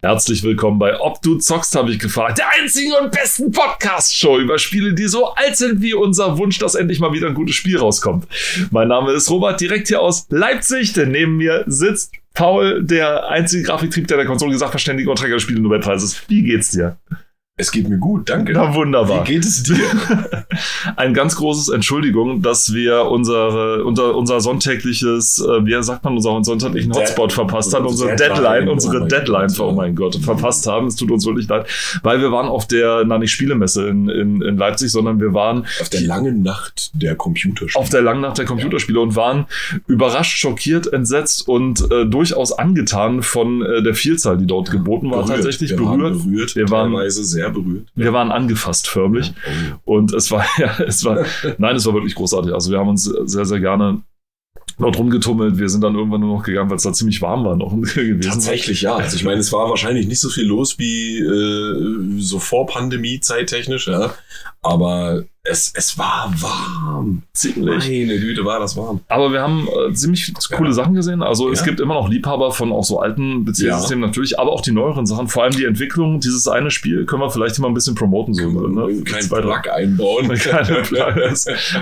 Herzlich willkommen bei Ob du zockst, habe ich gefragt. Der einzigen und besten Podcast-Show über Spiele, die so alt sind wie unser Wunsch, dass endlich mal wieder ein gutes Spiel rauskommt. Mein Name ist Robert, direkt hier aus Leipzig, denn neben mir sitzt Paul, der einzige Grafiktrieb, der der Konsole Sachverständige und Träger des Spiele-Nobelpreises. Wie geht's dir? Es geht mir gut, danke. Na wunderbar. Wie geht es dir? Ein ganz großes Entschuldigung, dass wir unsere, unser, unser sonntägliches, äh, wie sagt man, unseren sonntäglichen Hotspot verpasst haben, unsere Deadline, unsere oh Deadline, oh mein Gott, verpasst haben. Es tut uns wirklich leid, weil wir waren auf der, na nicht Spielemesse in, in, in Leipzig, sondern wir waren auf der langen Nacht der Computerspiele. Auf der langen Nacht der Computerspiele ja. und waren überrascht, schockiert, entsetzt und äh, durchaus angetan von äh, der Vielzahl, die dort geboten war, berührt. tatsächlich wir berührt. Waren berührt. Wir waren teilweise sehr sehr berührt. Wir waren angefasst förmlich. Oh. Und es war, ja, es war, nein, es war wirklich großartig. Also wir haben uns sehr, sehr gerne dort rumgetummelt. Wir sind dann irgendwann nur noch gegangen, weil es da ziemlich warm war noch gewesen. Tatsächlich, ja. Also ich meine, es war wahrscheinlich nicht so viel los wie äh, so vor Pandemie zeittechnisch, ja. Aber es, es war warm. Ziemlich. Meine Güte, war das warm. Aber wir haben äh, ziemlich coole ja. Sachen gesehen. Also ja. es gibt immer noch Liebhaber von auch so alten Beziehungssystemen ja. natürlich, aber auch die neueren Sachen. Vor allem die Entwicklung. Dieses eine Spiel können wir vielleicht immer ein bisschen promoten. So, ne? Kein Plug einbauen.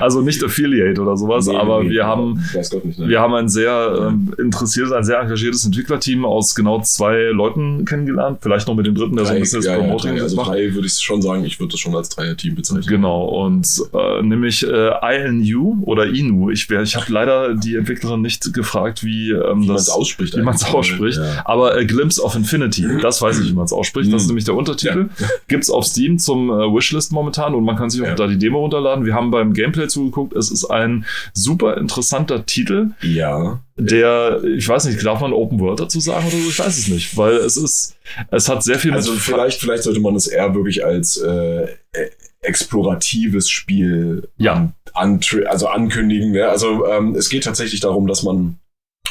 Also nicht Affiliate oder sowas, nee, aber nee, wir haben, Gott nicht, ne? wir haben ein sehr äh, interessiertes, ein sehr engagiertes Entwicklerteam aus genau zwei Leuten kennengelernt. Vielleicht noch mit dem dritten, der drei, so ein bisschen das Promoting ja, Also drei würde ich schon sagen, ich würde das schon als Dreier-Team bezeichnen. Genau. Und äh, nämlich äh, INU oder Inu. Ich, ich habe leider die Entwicklerin nicht gefragt, wie, ähm, wie man es ausspricht. Wie man es ausspricht. Ja. Aber äh, Glimpse of Infinity, das weiß ich, wie man es ausspricht. Das ist mhm. nämlich der Untertitel. Ja. Gibt's auf Steam zum äh, Wishlist momentan und man kann sich auch ja. da die Demo runterladen. Wir haben beim Gameplay zugeguckt. Es ist ein super interessanter Titel. Ja der, ich weiß nicht, darf man Open World dazu sagen oder so? Ich weiß es nicht, weil es ist, es hat sehr viel also mit. Also vielleicht, vielleicht sollte man es eher wirklich als äh, exploratives Spiel ja. an, also ankündigen. Ne? Also ähm, es geht tatsächlich darum, dass man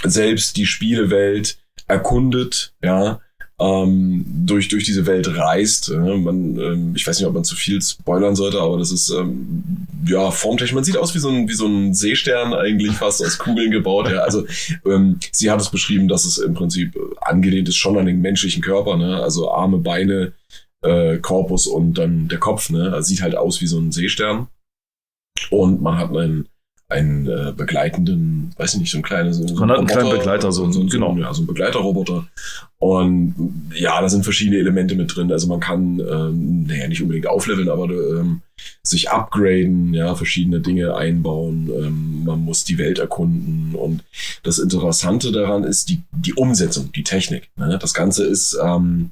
selbst die Spielewelt erkundet, ja, ähm, durch, durch diese Welt reist. Äh, man, ähm, ich weiß nicht, ob man zu viel spoilern sollte, aber das ist ähm, ja formtechnisch. Man sieht aus wie so ein, wie so ein Seestern eigentlich fast aus Kugeln gebaut. Ja. Also ähm, sie hat es beschrieben, dass es im Prinzip angelehnt ist schon an den menschlichen Körper, ne? also Arme, Beine, äh, Korpus und dann der Kopf, ne? Also sieht halt aus wie so ein Seestern. Und man hat einen, einen äh, begleitenden, weiß ich nicht, so ein kleines. So man hat einen kleinen Begleiter, so, so, genau. Ja, so ein Begleiterroboter. Und ja, da sind verschiedene Elemente mit drin. Also man kann, ähm, naja, nicht unbedingt aufleveln, aber ähm, sich upgraden, ja, verschiedene Dinge einbauen. Ähm, man muss die Welt erkunden. Und das Interessante daran ist die, die Umsetzung, die Technik. Ne? Das Ganze ist ähm,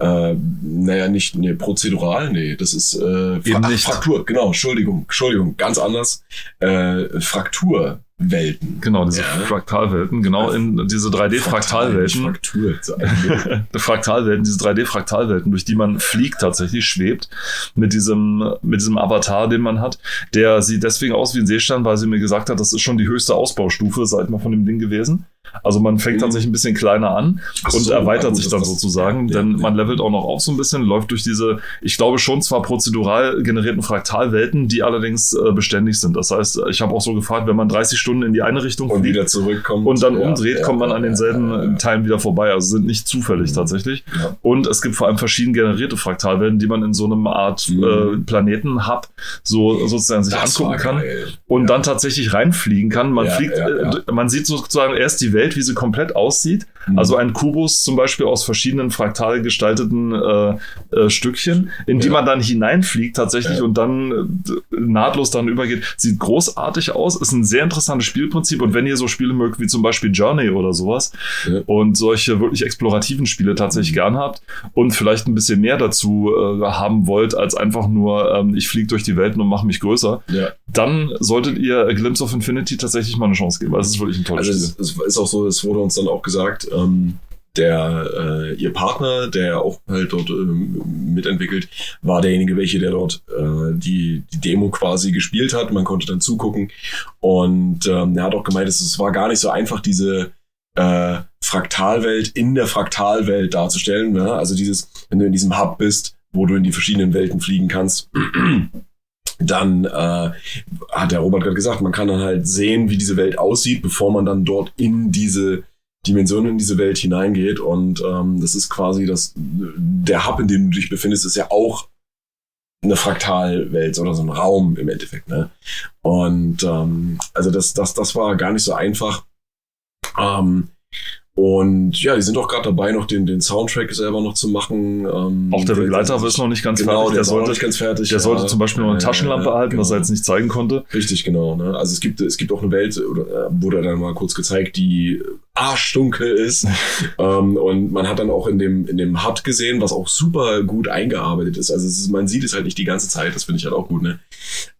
äh, naja, nicht nee, prozedural, nee, das ist äh, Fra nicht. Fraktur, genau, Entschuldigung, Entschuldigung, ganz anders. Äh, Fraktur. Welten. Genau, diese ja. Fraktalwelten, genau in diese 3D-Fraktalwelten. Fraktur. Fraktalwelten, diese 3D-Fraktalwelten, durch die man fliegt tatsächlich, schwebt, mit diesem, mit diesem Avatar, den man hat. Der sieht deswegen aus wie ein Seestern, weil sie mir gesagt hat, das ist schon die höchste Ausbaustufe, seit mal von dem Ding gewesen. Also man fängt tatsächlich ein bisschen kleiner an Ach und so, erweitert sich dann sozusagen, ja, denn ja, man levelt auch noch auf so ein bisschen, läuft durch diese, ich glaube schon zwar prozedural generierten Fraktalwelten, die allerdings äh, beständig sind. Das heißt, ich habe auch so gefragt, wenn man 30 Stunden in die eine Richtung und wieder zurückkommt und dann umdreht, kommt man an denselben Teilen wieder vorbei. Also sind nicht zufällig mhm. tatsächlich. Und es gibt vor allem verschieden generierte Fraktalwelten, die man in so einem Art mhm. äh, Planeten-Hub so sozusagen sich das angucken kann und dann tatsächlich reinfliegen kann. Man fliegt, äh, man sieht sozusagen erst die Welt Welt, wie sie komplett aussieht. Mhm. Also ein Kubus zum Beispiel aus verschiedenen fraktal gestalteten äh, äh, Stückchen, in die ja. man dann hineinfliegt tatsächlich ja. und dann äh, nahtlos dann übergeht. Sieht großartig aus, ist ein sehr interessantes Spielprinzip und wenn ihr so Spiele mögt wie zum Beispiel Journey oder sowas und solche wirklich explorativen Spiele tatsächlich mhm. gern habt und vielleicht ein bisschen mehr dazu äh, haben wollt, als einfach nur ähm, ich fliege durch die Welt und mache mich größer, dann solltet ihr A Glimpse of Infinity tatsächlich mal eine Chance geben, weil es ist wirklich ein tolles also Spiel. Es, es ist auch so, es wurde uns dann auch gesagt, ähm, der äh, ihr Partner, der auch halt dort ähm, mitentwickelt, war derjenige, welche der dort äh, die die Demo quasi gespielt hat. Man konnte dann zugucken und ähm, er hat auch gemeint, es, war gar nicht so einfach diese äh, Fraktalwelt in der Fraktalwelt darzustellen. Ne? Also dieses, wenn du in diesem Hub bist, wo du in die verschiedenen Welten fliegen kannst. dann äh, hat der Robert gerade gesagt, man kann dann halt sehen, wie diese Welt aussieht, bevor man dann dort in diese Dimension in diese Welt hineingeht. Und ähm, das ist quasi das, der Hub, in dem du dich befindest, ist ja auch eine Fraktalwelt oder so ein Raum im Endeffekt. Ne? Und ähm, also das, das, das war gar nicht so einfach. Ähm, und ja, die sind auch gerade dabei, noch den, den Soundtrack selber noch zu machen. Ähm, auch der Begleiter ist noch nicht ganz genau, fertig. Der, der sollte, nicht ganz fertig. Der ja. sollte zum Beispiel noch eine Taschenlampe ja, erhalten, genau. was er jetzt nicht zeigen konnte. Richtig, genau. Ne? Also es gibt, es gibt auch eine Welt, oder, äh, wurde dann mal kurz gezeigt, die arschdunkel ist. ähm, und man hat dann auch in dem, in dem HUD gesehen, was auch super gut eingearbeitet ist. Also ist, man sieht es halt nicht die ganze Zeit, das finde ich halt auch gut, ne?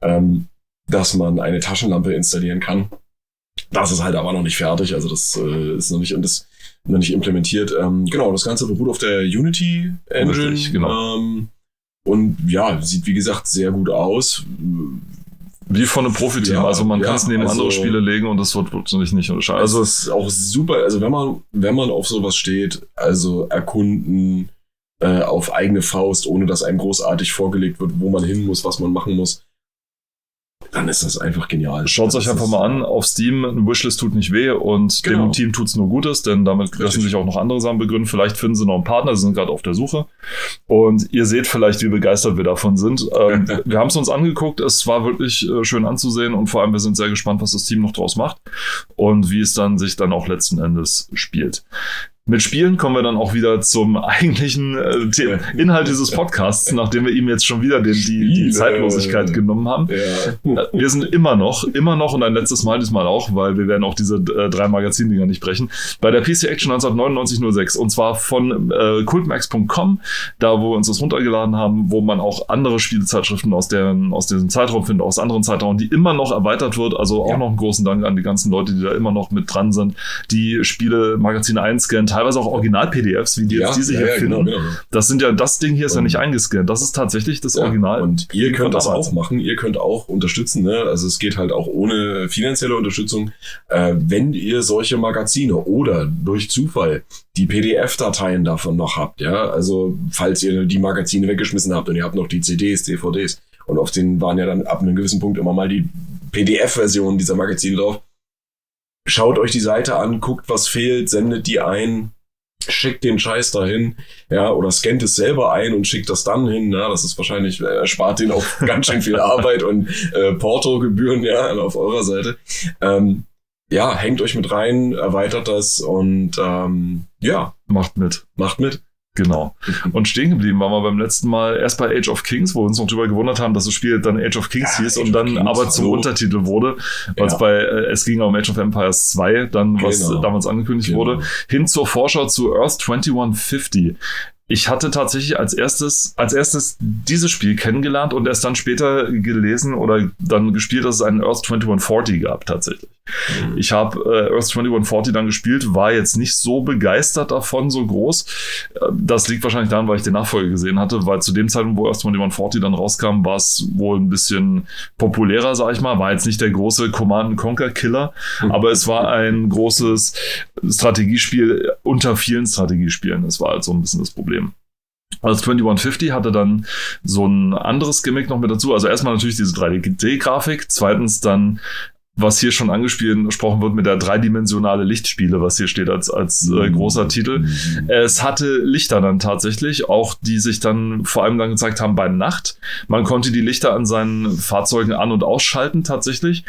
Ähm, dass man eine Taschenlampe installieren kann. Das ist halt aber noch nicht fertig, also das äh, ist noch nicht und das noch nicht implementiert. Ähm, genau, das Ganze beruht auf der Unity Engine. Richtig, genau. Ähm, und ja, sieht wie gesagt sehr gut aus. Wie von einem Profiteam. Ja, also man ja, kann es neben also, andere Spiele legen und das wird wirklich nicht unterscheiden. Also es ist auch super, also wenn man, wenn man auf sowas steht, also erkunden äh, auf eigene Faust, ohne dass einem großartig vorgelegt wird, wo man hin muss, was man machen muss, dann ist das einfach genial. Schaut es euch einfach mal an. Auf Steam, ein Wishlist tut nicht weh und genau. dem Team tut es nur Gutes, denn damit Richtig. lassen sich auch noch andere Sachen begründen. Vielleicht finden sie noch einen Partner, sie sind gerade auf der Suche. Und ihr seht vielleicht, wie begeistert wir davon sind. Ähm, wir haben es uns angeguckt, es war wirklich äh, schön anzusehen und vor allem wir sind sehr gespannt, was das Team noch draus macht und wie es dann sich dann auch letzten Endes spielt. Mit Spielen kommen wir dann auch wieder zum eigentlichen äh, Inhalt dieses Podcasts, nachdem wir ihm jetzt schon wieder den, die, die Zeitlosigkeit genommen haben. Ja. Äh, wir sind immer noch, immer noch und ein letztes Mal diesmal auch, weil wir werden auch diese äh, drei Magazindinger nicht brechen, bei der PC Action 1999-06 und zwar von äh, cultmax.com, da wo wir uns das runtergeladen haben, wo man auch andere Spielezeitschriften aus, deren, aus diesem Zeitraum findet, aus anderen Zeitraum, die immer noch erweitert wird. Also auch ja. noch einen großen Dank an die ganzen Leute, die da immer noch mit dran sind, die Spiele Magazine einscannen, teilweise auch Original-PDFs, wie die ja, jetzt diese hier ja, finden. Genau, genau. Das sind ja, das Ding hier ist und, ja nicht eingescannt. Das ist tatsächlich das Original. Und ihr könnt das auch machen. Ihr könnt auch unterstützen. Ne? Also es geht halt auch ohne finanzielle Unterstützung. Äh, wenn ihr solche Magazine oder durch Zufall die PDF-Dateien davon noch habt, ja, also falls ihr die Magazine weggeschmissen habt und ihr habt noch die CDs, DVDs und auf denen waren ja dann ab einem gewissen Punkt immer mal die PDF-Version dieser Magazine drauf. Schaut euch die Seite an, guckt, was fehlt, sendet die ein, schickt den Scheiß dahin, ja, oder scannt es selber ein und schickt das dann hin, ja, das ist wahrscheinlich, äh, erspart den auch ganz schön viel Arbeit und äh, Porto-Gebühren, ja, auf eurer Seite. Ähm, ja, hängt euch mit rein, erweitert das und ähm, ja. Macht mit. Macht mit. Genau. Und stehen geblieben waren wir beim letzten Mal erst bei Age of Kings, wo wir uns noch drüber gewundert haben, dass das Spiel dann Age of Kings ja, hieß Age und dann aber zum so. Untertitel wurde, weil es ja. bei, äh, es ging um Age of Empires 2, dann genau. was damals angekündigt genau. wurde, hin zur Vorschau zu Earth 2150 ich hatte tatsächlich als erstes, als erstes dieses Spiel kennengelernt und erst dann später gelesen oder dann gespielt, dass es einen Earth 2140 gab tatsächlich. Mhm. Ich habe äh, Earth 2140 dann gespielt, war jetzt nicht so begeistert davon, so groß. Äh, das liegt wahrscheinlich daran, weil ich den Nachfolger gesehen hatte, weil zu dem Zeitpunkt, wo Earth 2140 dann rauskam, war es wohl ein bisschen populärer, sag ich mal. War jetzt nicht der große Command Conquer Killer, mhm. aber es war ein großes Strategiespiel unter vielen Strategiespielen. Das war halt so ein bisschen das Problem. Also 2150 hatte dann so ein anderes Gimmick noch mit dazu. Also erstmal natürlich diese 3D-Grafik, zweitens dann was hier schon angesprochen wird mit der dreidimensionale Lichtspiele, was hier steht als, als äh, mhm. großer Titel. Es hatte Lichter dann tatsächlich, auch die sich dann vor allem dann gezeigt haben bei Nacht. Man konnte die Lichter an seinen Fahrzeugen an- und ausschalten tatsächlich.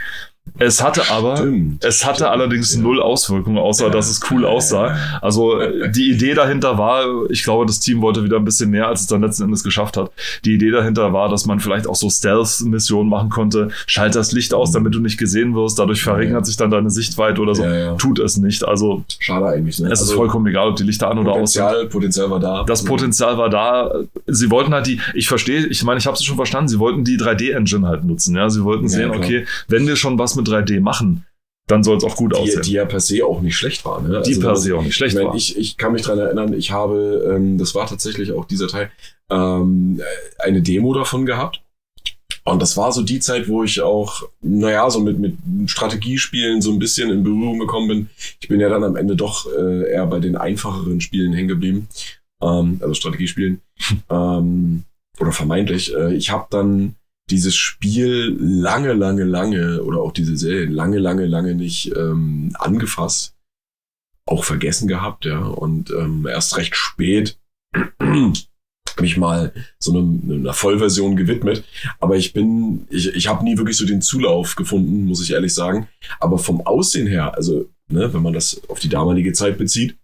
Es hatte aber, stimmt, es hatte stimmt, allerdings ja. null Auswirkungen, außer ja. dass es cool aussah. Also die Idee dahinter war, ich glaube, das Team wollte wieder ein bisschen mehr, als es dann letzten Endes geschafft hat. Die Idee dahinter war, dass man vielleicht auch so Stealth-Missionen machen konnte. Schalt das Licht aus, damit du nicht gesehen wirst. Dadurch verringert ja. sich dann deine Sichtweite oder so. Tut es nicht. Also schade eigentlich. Ne? Es also, ist vollkommen egal, ob die Lichter an oder aus sind. Potenzial war da. Das Potenzial war da. Sie wollten halt die. Ich verstehe. Ich meine, ich habe es schon verstanden. Sie wollten die 3D-Engine halt nutzen. Ja, sie wollten sehen, okay, wenn wir schon was mit 3D machen, dann soll es auch gut die, aussehen. Die ja per se auch nicht schlecht war. Ne? Die also, per se auch nicht schlecht ich mein, war. Ich, ich kann mich dran erinnern, ich habe, ähm, das war tatsächlich auch dieser Teil, ähm, eine Demo davon gehabt. Und das war so die Zeit, wo ich auch, naja, so mit, mit Strategiespielen so ein bisschen in Berührung gekommen bin. Ich bin ja dann am Ende doch äh, eher bei den einfacheren Spielen hängen geblieben. Ähm, also Strategiespielen. ähm, oder vermeintlich. Äh, ich habe dann dieses Spiel lange, lange, lange oder auch diese Serie lange, lange, lange nicht ähm, angefasst. auch vergessen gehabt, ja. Und ähm, erst recht spät mich mal so einem, einer Vollversion gewidmet. Aber ich bin, ich, ich habe nie wirklich so den Zulauf gefunden, muss ich ehrlich sagen. Aber vom Aussehen her, also ne, wenn man das auf die damalige Zeit bezieht,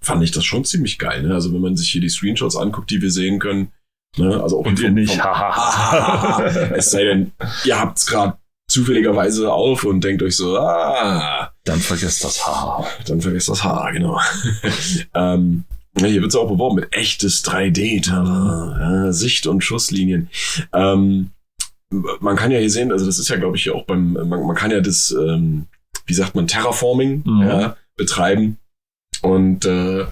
fand ich das schon ziemlich geil. Ne? Also wenn man sich hier die Screenshots anguckt, die wir sehen können. Ne? Also auch Und ihr nicht. es sei denn, ihr habt es gerade zufälligerweise auf und denkt euch so, ah, Dann vergesst das Haha. dann vergesst das Haar, genau. ähm, hier wird es auch beworben mit echtes 3D, ja, Sicht- und Schusslinien. Ähm, man kann ja hier sehen, also das ist ja, glaube ich, hier auch beim, man, man kann ja das, ähm, wie sagt man, Terraforming Mhm. ja, betreiben. Und äh,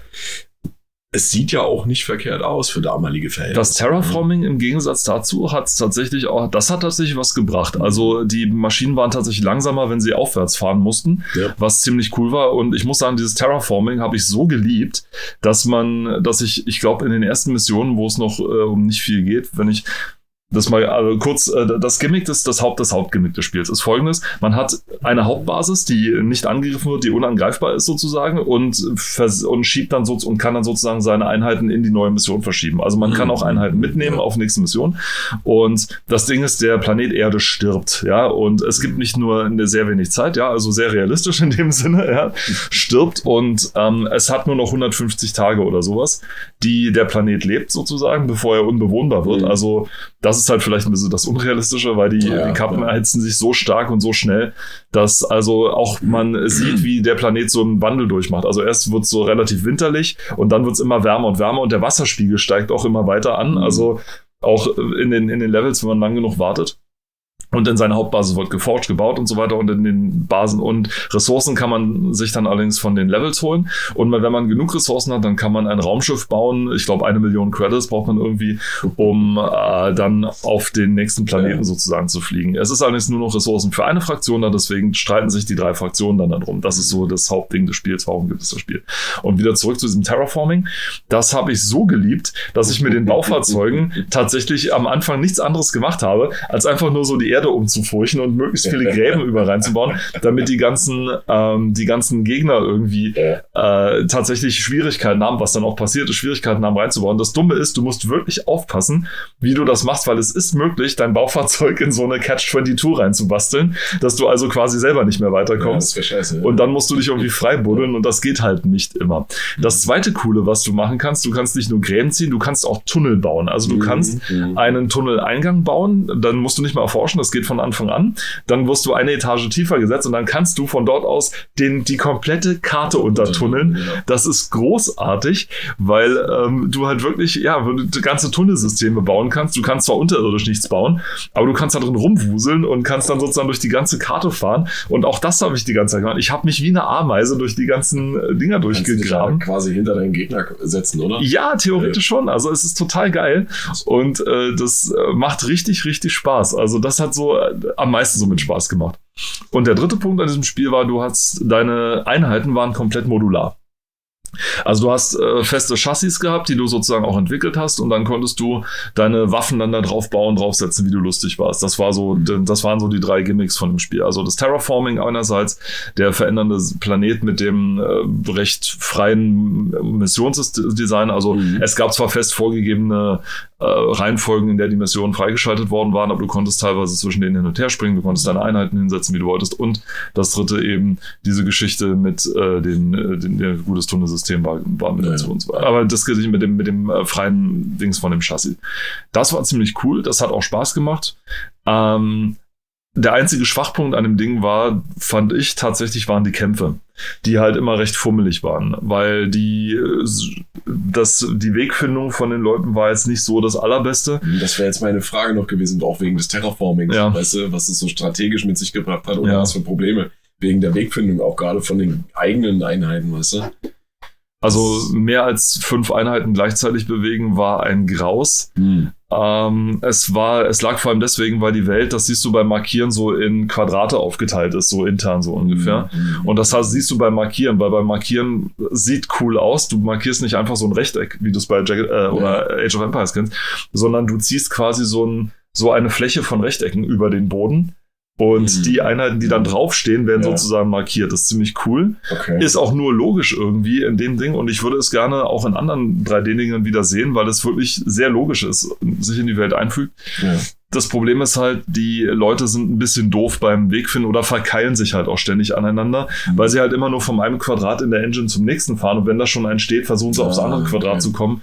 es sieht ja auch nicht verkehrt aus für damalige Verhältnisse. Das Terraforming im Gegensatz dazu hat tatsächlich auch, das hat tatsächlich was gebracht. Also die Maschinen waren tatsächlich langsamer, wenn sie aufwärts fahren mussten, Ja. was ziemlich cool war. Und ich muss sagen, dieses Terraforming habe ich so geliebt, dass man, dass ich, ich glaube, in den ersten Missionen, wo es noch äh, um nicht viel geht, wenn ich das mal also kurz, äh, das Gimmick des, das Haupt, das Hauptgimmick des Spiels ist folgendes. Man hat eine Hauptbasis, die nicht angegriffen wird, die unangreifbar ist sozusagen und, und schiebt dann so und kann dann sozusagen seine Einheiten in die neue Mission verschieben. Also man kann auch Einheiten mitnehmen auf nächste Mission. Und das Ding ist, der Planet Erde stirbt, ja, und es gibt nicht nur eine sehr wenig Zeit, ja, also sehr realistisch in dem Sinne, ja, stirbt und ähm, es hat nur noch 150 Tage oder sowas, die der Planet lebt sozusagen, bevor er unbewohnbar wird. Mhm. Also das ist halt vielleicht ein bisschen das Unrealistische, weil die, Ja, die Kappen ja. erhitzen sich so stark und so schnell, dass also auch man sieht, wie der Planet so einen Wandel durchmacht. Also erst wird es so relativ winterlich und dann wird es immer wärmer und wärmer und der Wasserspiegel steigt auch immer weiter an. Mhm. Also auch in den, in den Levels, wenn man lang genug wartet. Und in seiner Hauptbasis wird geforscht, gebaut und so weiter. Und in den Basen und Ressourcen kann man sich dann allerdings von den Levels holen. Und wenn man genug Ressourcen hat, dann kann man ein Raumschiff bauen. Ich glaube, eine Million Credits braucht man irgendwie, um äh, dann auf den nächsten Planeten Ja. sozusagen zu fliegen. Es ist allerdings nur noch Ressourcen für eine Fraktion da, deswegen streiten sich die drei Fraktionen dann darum. Das ist so das Hauptding des Spiels. Warum gibt es das Spiel? Und wieder zurück zu diesem Terraforming. Das habe ich so geliebt, dass ich mit den Baufahrzeugen tatsächlich am Anfang nichts anderes gemacht habe, als einfach nur so die Erde umzufurchen und möglichst viele Gräben über reinzubauen, damit die ganzen, ähm, die ganzen Gegner irgendwie äh, tatsächlich Schwierigkeiten haben, was dann auch passiert ist, Schwierigkeiten haben reinzubauen. Das Dumme ist, du musst wirklich aufpassen, wie du das machst, weil es ist möglich, dein Baufahrzeug in so eine Catch-22 reinzubasteln, dass du also quasi selber nicht mehr ja, weiterkommst. wäre scheiße. Und dann musst du dich irgendwie frei buddeln und das geht halt nicht immer. Das zweite Coole, was du machen kannst, du kannst nicht nur Gräben ziehen, du kannst auch Tunnel bauen. Also du kannst Mhm. einen Tunneleingang bauen, dann musst du nicht mehr erforschen, das geht von Anfang an. Dann wirst du eine Etage tiefer gesetzt und dann kannst du von dort aus den, die komplette Karte untertunneln. Genau. Das ist großartig, weil ähm, du halt wirklich, ja, ganze Tunnelsysteme bauen kannst. Du kannst zwar unterirdisch nichts bauen, aber du kannst da drin rumwuseln und kannst dann sozusagen durch die ganze Karte fahren. Und auch das habe ich die ganze Zeit gemacht. Ich habe mich wie eine Ameise durch die ganzen äh, Dinger Kannst dich durchgegraben. quasi hinter deinen Gegner setzen, oder? Ja, theoretisch schon. Also es ist total geil und äh, das äh, macht richtig, richtig Spaß. Also das hat so äh, am meisten so mit Spaß gemacht. Und der dritte Punkt an diesem Spiel war, du hast deine Einheiten waren komplett modular. Also du hast äh, feste Chassis gehabt, die du sozusagen auch entwickelt hast und dann konntest du deine Waffen dann da drauf bauen, draufsetzen, wie du lustig warst. Das war so, das waren so die drei Gimmicks von dem Spiel. Also das Terraforming einerseits, der verändernde Planet mit dem äh, recht freien Missionsdesign. Also Mhm. es gab zwar fest vorgegebene Reihenfolgen, in der die Missionen freigeschaltet worden waren, aber du konntest teilweise zwischen denen hin und her springen, du konntest deine Einheiten hinsetzen, wie du wolltest. Und das dritte eben diese Geschichte mit äh, den, äh, den der gutes Tunnelsystem war, war mit Ja, dazu und so weiter. Aber das mit dem mit dem äh, freien Dings von dem Chassis. Das war ziemlich cool, das hat auch Spaß gemacht. Ähm, der einzige Schwachpunkt an dem Ding war, fand ich tatsächlich, waren die Kämpfe, die halt immer recht fummelig waren, weil die, äh, das, die Wegfindung von den Leuten war jetzt nicht so das allerbeste. Das wäre jetzt meine Frage noch gewesen, auch wegen des Terraformings, Ja. weißt du, was es so strategisch mit sich gebracht hat oder Ja. was für Probleme. Wegen der Wegfindung, auch gerade von den eigenen Einheiten, weißt du? Also mehr als fünf Einheiten gleichzeitig bewegen war ein Graus. Ähm, es war, es lag vor allem deswegen, weil die Welt, das siehst du beim Markieren so in Quadrate aufgeteilt ist, so intern so ungefähr. Mhm. Und das heißt, siehst du beim Markieren, weil beim Markieren sieht cool aus. Du markierst nicht einfach so ein Rechteck, wie du es bei Jack, äh, oder Age of Empires kennst, sondern du ziehst quasi so, ein, so eine Fläche von Rechtecken über den Boden. Und Mhm. die Einheiten, die dann draufstehen, werden Ja. sozusagen markiert. Das ist ziemlich cool. Okay. Ist auch nur logisch irgendwie in dem Ding. Und ich würde es gerne auch in anderen 3D-Dingen wieder sehen, weil es wirklich sehr logisch ist, sich in die Welt einfügt. ja. Das Problem ist halt, die Leute sind ein bisschen doof beim Wegfinden oder verkeilen sich halt auch ständig aneinander, weil sie halt immer nur vom einem Quadrat in der Engine zum nächsten fahren und wenn da schon ein steht, versuchen sie aufs Ah, andere Quadrat okay. zu kommen.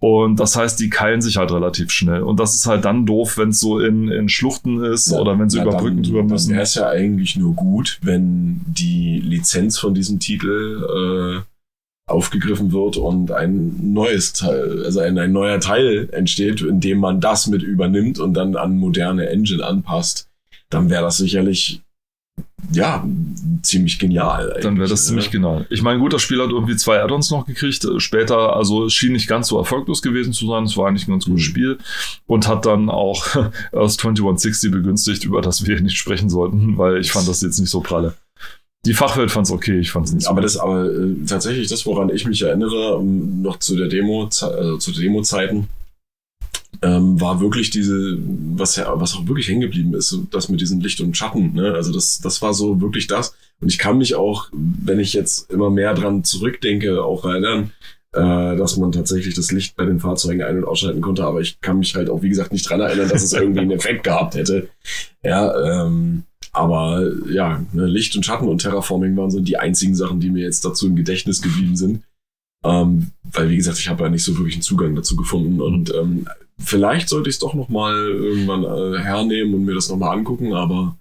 Und das heißt, die keilen sich halt relativ schnell. Und das ist halt dann doof, wenn es so in, in Schluchten ist Ja, oder wenn sie über Brücken dann, drüber Dann müssen. wäre es ja eigentlich nur gut, wenn die Lizenz von diesem Titel äh, aufgegriffen wird und ein neues Teil, also ein, ein neuer Teil entsteht, in dem man das mit übernimmt und dann an moderne Engine anpasst. Dann wäre das sicherlich ja ziemlich genial. Dann wäre das ziemlich genau. Ich meine, gut, das Spiel hat irgendwie zwei Add-ons noch gekriegt. Später, also es schien nicht ganz so erfolglos gewesen zu sein. Es war eigentlich ein ganz gutes Mhm. Spiel und hat dann auch aus 2160 begünstigt, über das wir nicht sprechen sollten, weil ich fand das jetzt nicht so pralle. Die Fachwelt fand es okay, ich fand es nicht so. Aber das, aber äh, tatsächlich das, woran ich mich erinnere, ähm, noch zu der Demo, also zu Demo-Zeiten, ähm, war wirklich diese, was ja, was auch wirklich hängen geblieben ist, das mit diesen Licht und Schatten. Ne? Also das, das war so wirklich das. Und ich kann mich auch, wenn ich jetzt immer mehr dran zurückdenke, auch erinnern, äh, dass man tatsächlich das Licht bei den Fahrzeugen ein- und ausschalten konnte. Aber ich kann mich halt auch, wie gesagt, nicht dran erinnern, dass es irgendwie einen Effekt gehabt hätte. Ja, ähm, aber ja, ne, Licht und Schatten und Terraforming waren so die einzigen Sachen, die mir jetzt dazu im Gedächtnis geblieben sind. Ähm, weil, wie gesagt, ich habe ja nicht so wirklich einen Zugang dazu gefunden. Und ähm, vielleicht sollte ich es doch noch mal irgendwann äh, hernehmen und mir das noch mal angucken, aber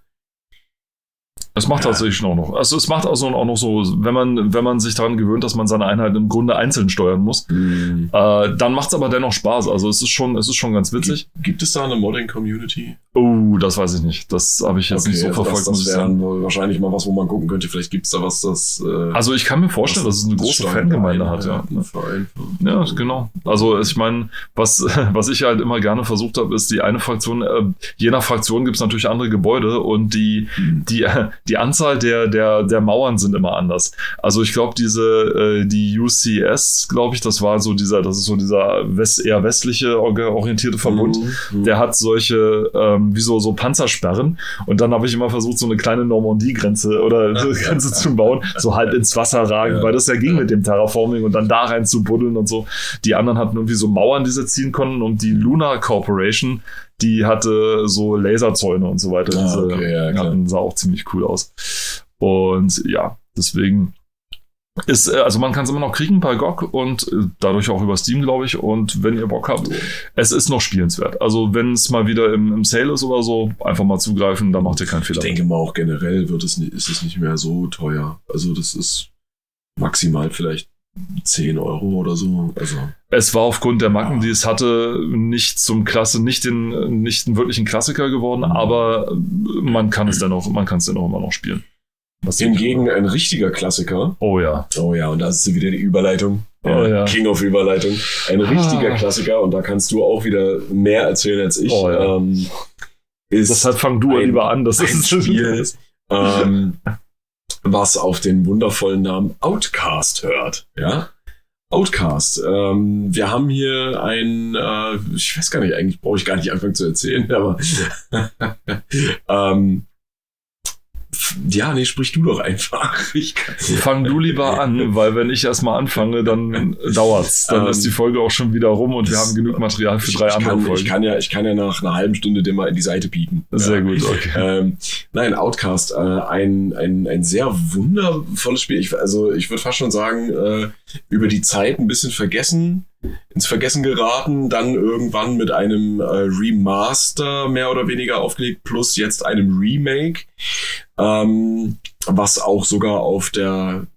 Es macht Ja. tatsächlich auch noch. Also es macht also auch noch so, wenn man, wenn man sich daran gewöhnt, dass man seine Einheiten im Grunde einzeln steuern muss, mh, äh, dann macht es aber dennoch Spaß. Also es ist schon, es ist schon ganz witzig. gibt, gibt es da eine Modding-Community? Oh, das weiß ich nicht. Das habe ich jetzt nicht so also verfolgt, das, das wäre wahrscheinlich mal was, wo man gucken könnte. Vielleicht gibt es da was, das. Äh, Also ich kann mir vorstellen, dass es eine große Fangemeinde hat, ja. Verein. Ja, genau. Also ich meine, was, was ich halt immer gerne versucht habe, ist die eine Fraktion, äh, je nach Fraktion gibt es natürlich andere Gebäude und die, Hm. die, äh, die Anzahl der, der, der Mauern sind immer anders. Also ich glaube, diese, äh, die UCS, glaube ich, das war so dieser, das ist so dieser west, eher westliche orientierte Verbund. Mhm. Der hat solche, ähm, wie so, so Panzersperren. Und dann habe ich immer versucht, so eine kleine Normandie-Grenze oder so Grenze zu bauen, so halb ins Wasser ragen, Ja. weil das ja ging mit dem Terraforming und dann da rein zu buddeln und so. Die anderen hatten irgendwie so Mauern, die sie ziehen konnten und die Luna Corporation, die hatte so Laserzäune und so weiter. Ah, okay, ja, hatten, sah auch ziemlich cool aus. Und ja, deswegen ist, äh, also man kann es immer noch kriegen bei GOG und äh, dadurch auch über Steam, glaube ich. Und wenn ihr Bock habt, es ist noch spielenswert. Also wenn es mal wieder im, im Sale ist oder so, einfach mal zugreifen, da macht ihr keinen Ich Fehler. denke mal auch generell wird es, nicht- ist es nicht mehr so teuer. Also das ist maximal vielleicht 10 Euro oder so. Also Es war aufgrund der Macken, die es hatte, nicht zum Klasse, nicht den, nicht einen wirklichen Klassiker geworden, Mhm. aber man kann es dennoch, man kann es dennoch immer noch spielen. Was hingegen ein richtiger Klassiker. Oh ja. Oh ja, und da ist wieder die Überleitung. Oh ja. King of Überleitung. Ein richtiger Ah. Klassiker, und da kannst du auch wieder mehr erzählen als ich. Oh ja. ähm, ist Deshalb fang du ein- lieber an. Das ein ist Spiel, ähm, was auf den wundervollen Namen Outcast hört. Ja? Outcast. Ähm, wir haben hier ein, äh, ich weiß gar nicht, eigentlich brauche ich gar nicht anfangen zu erzählen, aber ähm, ja, nee, sprich du doch einfach. Ich Fang du lieber an, weil wenn ich erstmal anfange, dann dauert's. Dann Ähm, ist die Folge auch schon wieder rum und wir haben genug Material für ich, drei ich, andere kann, ich, Folgen. kann ja, ich kann ja nach einer halben Stunde dir mal in die Seite pieken. Sehr ja. gut, okay. Ähm, nein, Outcast, äh, ein, ein, ein sehr wundervolles Spiel. Ich, also ich würde fast schon sagen, äh, über die Zeit ein bisschen vergessen, ins Vergessen geraten, dann irgendwann mit einem äh, Remaster mehr oder weniger aufgelegt, plus jetzt einem Remake, ähm, was auch sogar auf der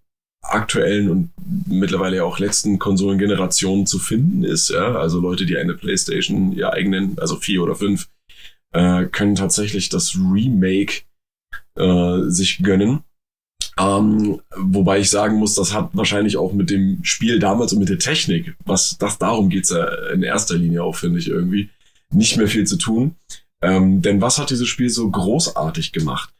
aktuellen und mittlerweile ja auch letzten Konsolengeneration zu finden ist. Ja? Also Leute, die eine PlayStation, ihr eigenen, also vier oder fünf, äh, können tatsächlich das Remake äh, sich gönnen. Ähm, wobei ich sagen muss, das hat wahrscheinlich auch mit dem Spiel damals und mit der Technik, was das darum geht's ja in erster Linie auch, finde ich irgendwie, nicht mehr viel zu tun. Ähm, denn was hat dieses Spiel so großartig gemacht?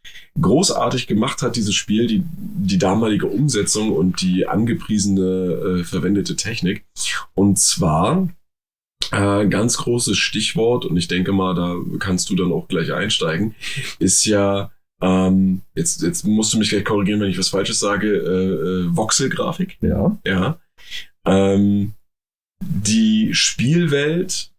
Großartig gemacht hat dieses Spiel die, die damalige Umsetzung und die angepriesene äh, verwendete Technik. Und zwar Äh, ganz großes Stichwort, und ich denke mal, da kannst du dann auch gleich einsteigen, ist ja, ähm, jetzt, jetzt musst du mich gleich korrigieren, wenn ich was Falsches sage, äh, äh, Voxelgrafik. Ja. Ja. Ähm, die Spielwelt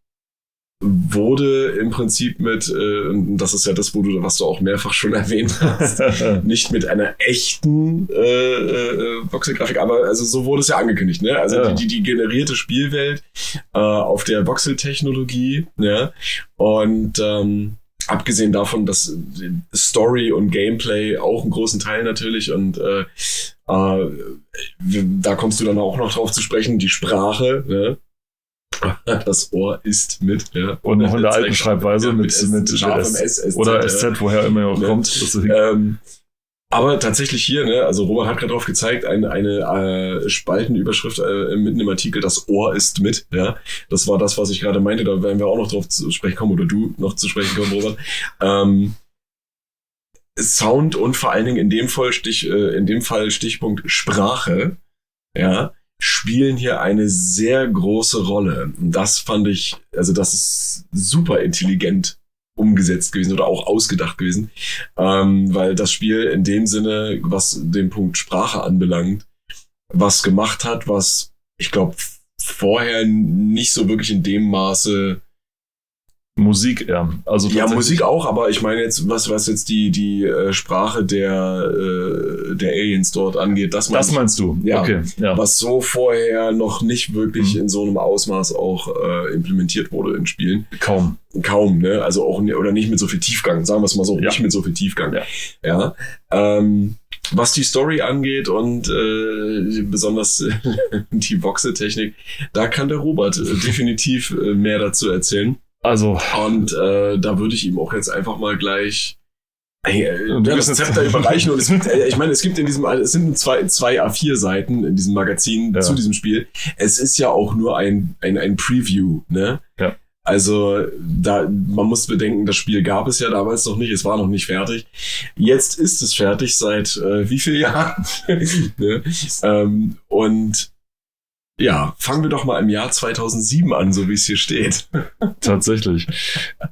wurde im Prinzip mit, äh, das ist ja das, wo du, was du auch mehrfach schon erwähnt hast, nicht mit einer echten äh, äh, Voxelgrafik, aber also so wurde es ja angekündigt, ne? Also Ja. die, die, die generierte Spielwelt äh, auf der Voxel-Technologie, ne? Und ähm, abgesehen davon, dass Story und Gameplay auch einen großen Teil natürlich und äh, äh, da kommst du dann auch noch drauf zu sprechen, die Sprache, ne? Das Ohr ist mit, ja. Und noch in der alten Schreibweise mit, S, mit, scharfem S, S, oder. SZ, woher immer er auch Ja. kommt. Ähm, aber tatsächlich hier, ne, also Robert hat gerade drauf gezeigt, eine, eine äh, Spaltenüberschrift äh, mitten im Artikel, das Ohr ist mit, ja. Das war das, was ich gerade meinte, da werden wir auch noch drauf zu sprechen kommen, oder du noch zu sprechen kommen, Robert. Ähm, Sound und vor allen Dingen in dem Fall, Stich, äh, in dem Fall Stichpunkt Sprache, ja, spielen hier eine sehr große Rolle. Das fand ich, also das ist super intelligent umgesetzt gewesen oder auch ausgedacht gewesen, ähm, weil das Spiel in dem Sinne, was den Punkt Sprache anbelangt, was gemacht hat, was ich glaube vorher nicht so wirklich in dem Maße Musik, ja. Also ja, Musik auch, aber ich meine jetzt, was, was jetzt die, die äh, Sprache der, äh, der Aliens dort angeht, das, Das meine meinst du? Ja. Okay, ja. was so vorher noch nicht wirklich Mhm. in so einem Ausmaß auch äh, implementiert wurde in Spielen. Kaum. Kaum, ne? Also auch oder nicht mit so viel Tiefgang, sagen wir es mal so, Ja. nicht mit so viel Tiefgang. Ja. ja? Ähm, was die Story angeht und äh, besonders die Voxel-Technik, da kann der Robert äh, definitiv äh, mehr dazu erzählen. Also, Und äh, da würde ich ihm auch jetzt einfach mal gleich Ey, äh, Und du ja, das Zepter überreichen und es äh, ich meine, es gibt in diesem, es sind zwei, zwei A4-Seiten in diesem Magazin Ja. zu diesem Spiel. Es ist ja auch nur ein, ein, ein Preview, ne? Ja. Also, da, man muss bedenken, das Spiel gab es ja damals noch nicht, es war noch nicht fertig. Jetzt ist es fertig seit äh, wie vielen Jahren? ne? ähm, und ja, fangen wir doch mal im Jahr 2007 an, so wie es hier steht. tatsächlich.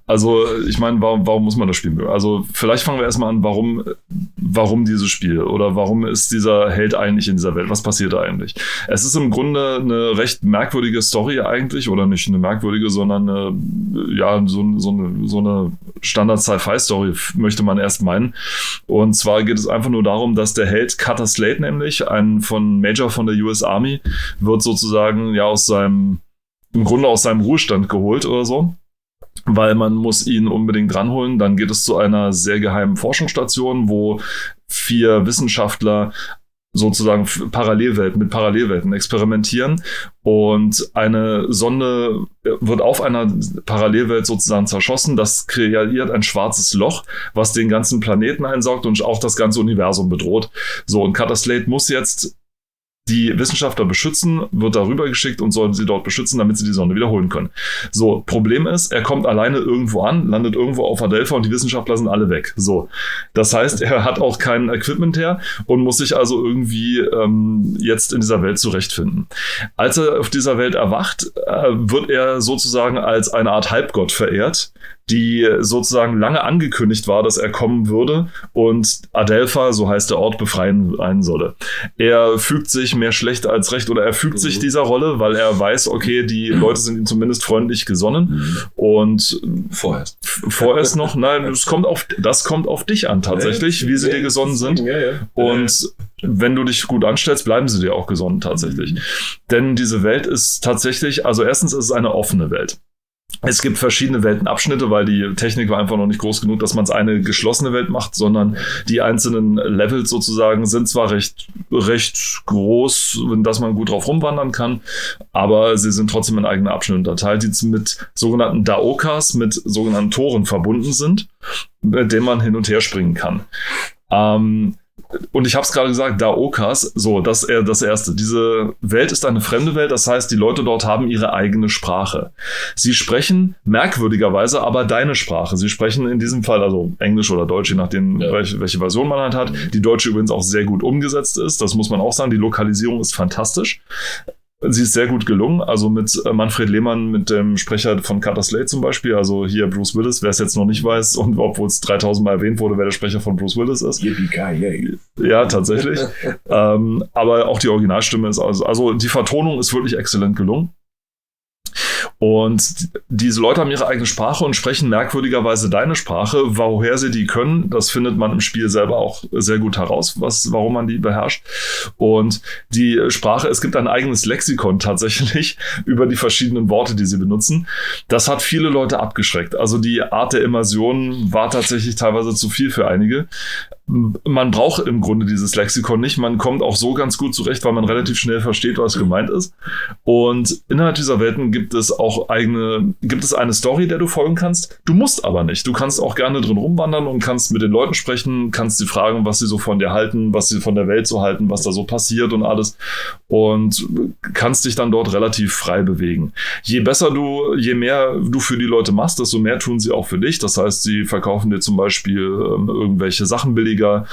Also, ich meine, warum, warum muss man das Spiel? Also, vielleicht fangen wir erstmal an, warum, warum dieses Spiel oder warum ist dieser Held eigentlich in dieser Welt? Was passiert da eigentlich? Es ist im Grunde eine recht merkwürdige Story eigentlich, oder nicht eine merkwürdige, sondern eine, ja, so, so eine, so eine Standard-Sci-Fi-Story, möchte man erst meinen. Und zwar geht es einfach nur darum, dass der Held Cutter Slate nämlich, ein von Major von der US Army, wird sozusagen ja aus seinem, im Grunde aus seinem Ruhestand geholt oder so weil man muss ihn unbedingt ranholen. Dann geht es zu einer sehr geheimen Forschungsstation, wo vier Wissenschaftler sozusagen Parallelwelten mit Parallelwelten experimentieren und eine Sonde wird auf einer Parallelwelt sozusagen zerschossen. Das kreiert ein schwarzes Loch, was den ganzen Planeten einsaugt und auch das ganze Universum bedroht. So, und Cutter Slate muss jetzt die Wissenschaftler beschützen, wird darüber geschickt und soll sie dort beschützen, damit sie die Sonne wiederholen können. So, Problem ist, er kommt alleine irgendwo an, landet irgendwo auf Adelpha und die Wissenschaftler sind alle weg. So, das heißt, er hat auch kein Equipment her und muss sich also irgendwie ähm, jetzt in dieser Welt zurechtfinden. Als er auf dieser Welt erwacht, äh, wird er sozusagen als eine Art Halbgott verehrt, die sozusagen lange angekündigt war, dass er kommen würde und Adelpha, so heißt der Ort, befreien einen solle. Er fügt sich mehr schlecht als recht oder er fügt Mhm. sich dieser Rolle, weil er weiß, okay, die Leute sind ihm zumindest freundlich gesonnen und Vorerst. vorerst noch, nein, das kommt auf, das kommt auf dich an tatsächlich, wie sie dir gesonnen sind. Und wenn du dich gut anstellst, bleiben sie dir auch gesonnen tatsächlich. Denn diese Welt ist tatsächlich, also erstens ist es eine offene Welt. Es gibt verschiedene Weltenabschnitte, weil die Technik war einfach noch nicht groß genug, dass man es eine geschlossene Welt macht, sondern die einzelnen Levels sozusagen sind zwar recht, recht groß, dass man gut drauf rumwandern kann, aber sie sind trotzdem in eigene Abschnitte unterteilt, die mit sogenannten Daokas, mit sogenannten Toren verbunden sind, mit denen man hin und her springen kann. Ähm, und ich habe es gerade gesagt, Daokas, so, das ist das Erste. Diese Welt ist eine fremde Welt, das heißt, die Leute dort haben ihre eigene Sprache. Sie sprechen merkwürdigerweise aber deine Sprache. Sie sprechen in diesem Fall also Englisch oder Deutsch, je nachdem, Ja. welche, welche Version man halt hat. Die deutsche übrigens auch sehr gut umgesetzt ist, das muss man auch sagen. Die Lokalisierung ist fantastisch. Sie ist sehr gut gelungen, also mit äh, Manfred Lehmann, mit dem Sprecher von Carter Slade zum Beispiel, also hier Bruce Willis, wer es jetzt noch nicht weiß und obwohl es 3000 Mal erwähnt wurde, wer der Sprecher von Bruce Willis ist. Ja, tatsächlich. ähm, aber auch die Originalstimme ist also, also die Vertonung ist wirklich exzellent gelungen. Und diese Leute haben ihre eigene Sprache und sprechen merkwürdigerweise deine Sprache. Woher sie die können, das findet man im Spiel selber auch sehr gut heraus, was, warum man die beherrscht. Und die Sprache, es gibt ein eigenes Lexikon tatsächlich über die verschiedenen Worte, die sie benutzen. Das hat viele Leute abgeschreckt. Also die Art der Immersion war tatsächlich teilweise zu viel für einige man braucht im Grunde dieses Lexikon nicht. Man kommt auch so ganz gut zurecht, weil man relativ schnell versteht, was gemeint ist. Und innerhalb dieser Welten gibt es auch eigene, gibt es eine Story, der du folgen kannst. Du musst aber nicht. Du kannst auch gerne drin rumwandern und kannst mit den Leuten sprechen, kannst sie fragen, was sie so von dir halten, was sie von der Welt so halten, was da so passiert und alles. Und kannst dich dann dort relativ frei bewegen. Je besser du, je mehr du für die Leute machst, desto mehr tun sie auch für dich. Das heißt, sie verkaufen dir zum Beispiel ähm, irgendwelche Sachen billig billiger.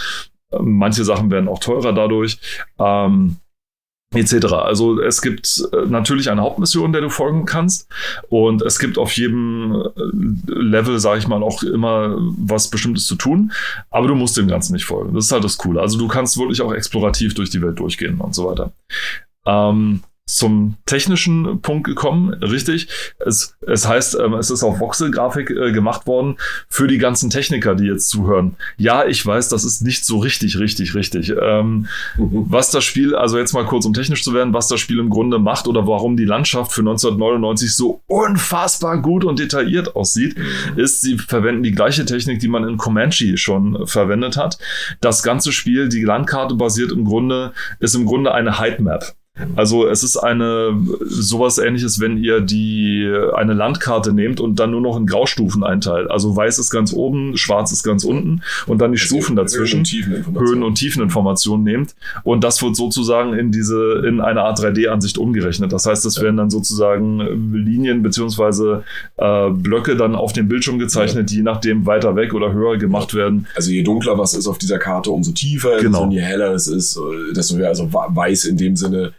Manche Sachen werden auch teurer dadurch. Ähm, etc. Also es gibt äh, natürlich eine Hauptmission, der du folgen kannst und es gibt auf jedem äh, Level, sage ich mal, auch immer was Bestimmtes zu tun, aber du musst dem Ganzen nicht folgen. Das ist halt das Coole. Also du kannst wirklich auch explorativ durch die Welt durchgehen und so weiter. Ähm, zum technischen Punkt gekommen, richtig. Es, es heißt, ähm, es ist auf Voxel-Grafik äh, gemacht worden für die ganzen Techniker, die jetzt zuhören. Ja, ich weiß, das ist nicht so richtig, richtig, richtig. Ähm. Was das Spiel, also jetzt mal kurz, um technisch zu werden, was das Spiel im Grunde macht oder warum die Landschaft für 1999 so unfassbar gut und detailliert aussieht, ist, sie verwenden die gleiche Technik, die man in Comanche schon verwendet hat. Das ganze Spiel, die Landkarte basiert im Grunde, ist im Grunde eine Heightmap. Also es ist eine sowas ähnliches, wenn ihr die eine Landkarte nehmt und dann nur noch in Graustufen einteilt. Also weiß ist ganz oben, schwarz ist ganz unten und dann die also Stufen dazwischen, Höhen- und Tiefeninformationen nehmt und das wird sozusagen in diese in eine Art 3D-Ansicht umgerechnet. Das heißt, es werden dann sozusagen Linien beziehungsweise äh, Blöcke dann auf dem Bildschirm gezeichnet, ja. die je nachdem weiter weg oder höher gemacht werden. Also je dunkler was ist auf dieser Karte, umso tiefer genau. und je heller es ist, desto höher. Also weiß in dem Sinne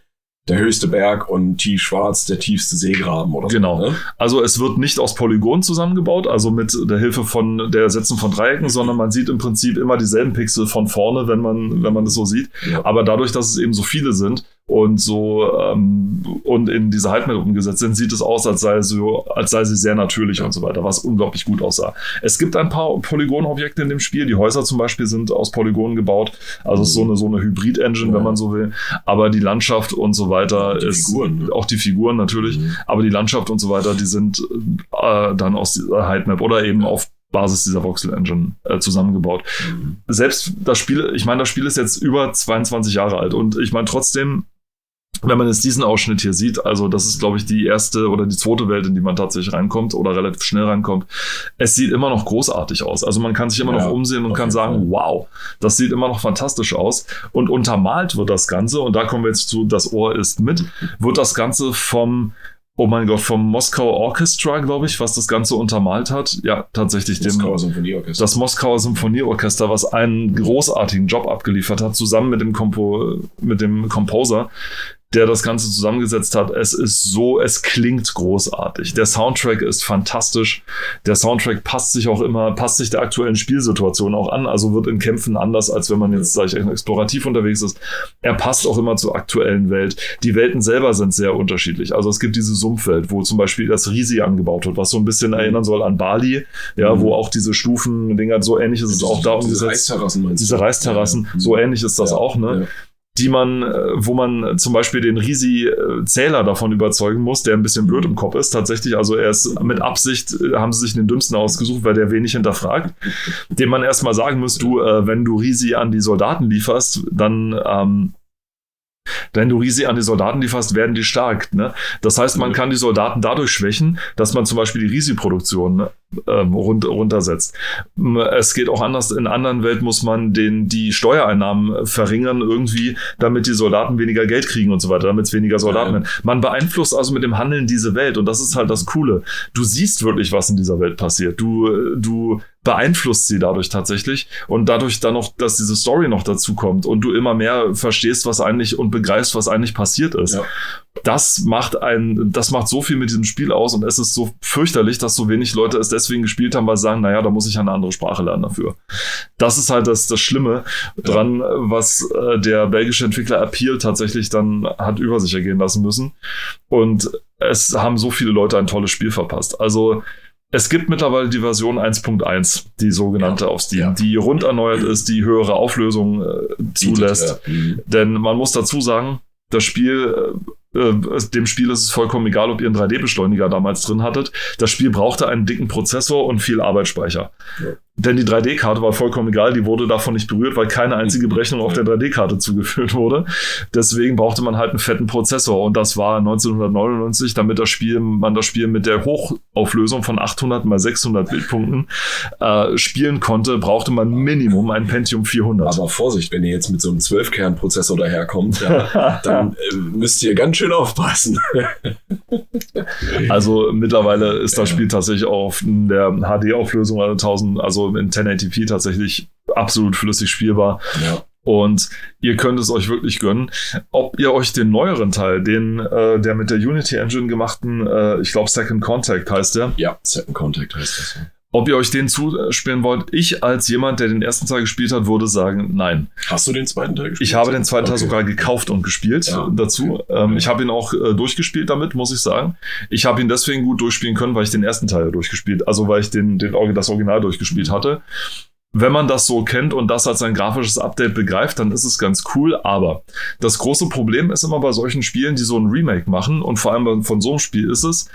der höchste Berg und tiefschwarz der tiefste Seegraben oder genau. so. Genau. Ne? Also es wird nicht aus Polygonen zusammengebaut, also mit der Hilfe von der Setzen von Dreiecken, sondern man sieht im Prinzip immer dieselben Pixel von vorne, wenn man, wenn man es so sieht. Ja. Aber dadurch, dass es eben so viele sind, und so ähm, und in diese Halbmap umgesetzt sind, sieht es aus, als sei, so, als sei sie sehr natürlich und so weiter, was unglaublich gut aussah. Es gibt ein paar Polygonobjekte in dem Spiel. Die Häuser zum Beispiel sind aus Polygonen gebaut. Also ist so eine, so eine Hybrid-Engine, ja. wenn man so will. Aber die Landschaft und so weiter die ist Figuren, ne? auch die Figuren natürlich. Mhm. Aber die Landschaft und so weiter, die sind äh, dann aus dieser Heightmap oder eben auf Basis dieser Voxel Engine äh, zusammengebaut. Mhm. Selbst das Spiel, ich meine, das Spiel ist jetzt über 22 Jahre alt und ich meine trotzdem wenn man jetzt diesen Ausschnitt hier sieht, also das ist, glaube ich, die erste oder die zweite Welt, in die man tatsächlich reinkommt oder relativ schnell reinkommt. Es sieht immer noch großartig aus. Also man kann sich immer ja, noch umsehen und kann sagen, Fall. wow, das sieht immer noch fantastisch aus. Und untermalt wird das Ganze, und da kommen wir jetzt zu, das Ohr ist mit, wird das Ganze vom Oh mein Gott, vom Moskauer Orchestra, glaube ich, was das Ganze untermalt hat. Ja, tatsächlich dem Moskauer Symphonieorchester. Das Moskauer Symphonieorchester, was einen großartigen Job abgeliefert hat, zusammen mit dem Kompo, mit dem Composer, der das Ganze zusammengesetzt hat. Es ist so, es klingt großartig. Der Soundtrack ist fantastisch. Der Soundtrack passt sich auch immer, passt sich der aktuellen Spielsituation auch an. Also wird in Kämpfen anders, als wenn man jetzt, sag ich, explorativ unterwegs ist. Er passt auch immer zur aktuellen Welt. Die Welten selber sind sehr unterschiedlich. Also es gibt diese Sumpfwelt, wo zum Beispiel das Risi angebaut wird, was so ein bisschen mhm. erinnern soll an Bali, ja, mhm. wo auch diese Stufen, Dinger, so ähnlich ist es auch da. Diese Reisterrassen meinst du? Diese Reisterrassen, ja, ja. so ähnlich ist das ja, auch, ne? Die man, äh, wo man zum Beispiel den Risi-Zähler davon überzeugen muss, der ein bisschen blöd im Kopf ist. Tatsächlich, also er ist mit Absicht, äh, haben sie sich den dümmsten ausgesucht, weil der wenig hinterfragt. Dem man erstmal sagen muss, du, äh, wenn du Risi an die Soldaten lieferst, dann ähm, wenn du Risi an die Soldaten lieferst, werden die stark. Ne? Das heißt, man kann die Soldaten dadurch schwächen, dass man zum Beispiel die Risi-Produktion ähm, rund, runtersetzt. Es geht auch anders. In anderen Welt muss man den, die Steuereinnahmen verringern irgendwie, damit die Soldaten weniger Geld kriegen und so weiter, damit es weniger Soldaten werden. Man beeinflusst also mit dem Handeln diese Welt und das ist halt das Coole. Du siehst wirklich, was in dieser Welt passiert. Du, du beeinflusst sie dadurch tatsächlich und dadurch dann noch, dass diese Story noch dazu kommt und du immer mehr verstehst, was eigentlich und begreifst, was eigentlich passiert ist. Ja. Das macht ein, das macht so viel mit diesem Spiel aus und es ist so fürchterlich, dass so wenig Leute es deswegen gespielt haben, weil sie sagen, naja, da muss ich eine andere Sprache lernen dafür. Das ist halt das, das Schlimme ja. dran, was äh, der belgische Entwickler Appeal tatsächlich dann hat über sich ergehen lassen müssen. Und es haben so viele Leute ein tolles Spiel verpasst. Also es gibt mittlerweile die Version 1.1, die sogenannte ja. auf Steam, ja. die rund erneuert ist, die höhere Auflösung äh, zulässt. Ja. Mhm. Denn man muss dazu sagen, das Spiel, äh, dem Spiel ist es vollkommen egal, ob ihr einen 3D-Beschleuniger damals drin hattet. Das Spiel brauchte einen dicken Prozessor und viel Arbeitsspeicher. Denn die 3D-Karte war vollkommen egal, die wurde davon nicht berührt, weil keine einzige Berechnung auf der 3D-Karte zugeführt wurde. Deswegen brauchte man halt einen fetten Prozessor und das war 1999, damit das Spiel, man das Spiel mit der Hochauflösung von 800 mal 600 Bildpunkten äh, spielen konnte, brauchte man Minimum ein Pentium 400. Aber Vorsicht, wenn ihr jetzt mit so einem 12-Kern-Prozessor daherkommt, ja, dann äh, müsst ihr ganz schön aufpassen. also mittlerweile ist das Spiel tatsächlich auf der HD-Auflösung, also 1000, also in 1080p tatsächlich absolut flüssig spielbar. Ja. Und ihr könnt es euch wirklich gönnen. Ob ihr euch den neueren Teil, den äh, der mit der Unity Engine gemachten, äh, ich glaube Second Contact heißt der. Ja, Second Contact heißt das. Ja. Ob ihr euch den zuspielen wollt, ich als jemand, der den ersten Teil gespielt hat, würde sagen, nein. Hast du den zweiten Teil gespielt? Ich habe den zweiten okay. Teil sogar gekauft und gespielt ja. dazu. Okay. Ähm, ich habe ihn auch äh, durchgespielt damit, muss ich sagen. Ich habe ihn deswegen gut durchspielen können, weil ich den ersten Teil durchgespielt, also weil ich den, den das Original durchgespielt hatte. Wenn man das so kennt und das als ein grafisches Update begreift, dann ist es ganz cool. Aber das große Problem ist immer bei solchen Spielen, die so ein Remake machen und vor allem von so einem Spiel ist es,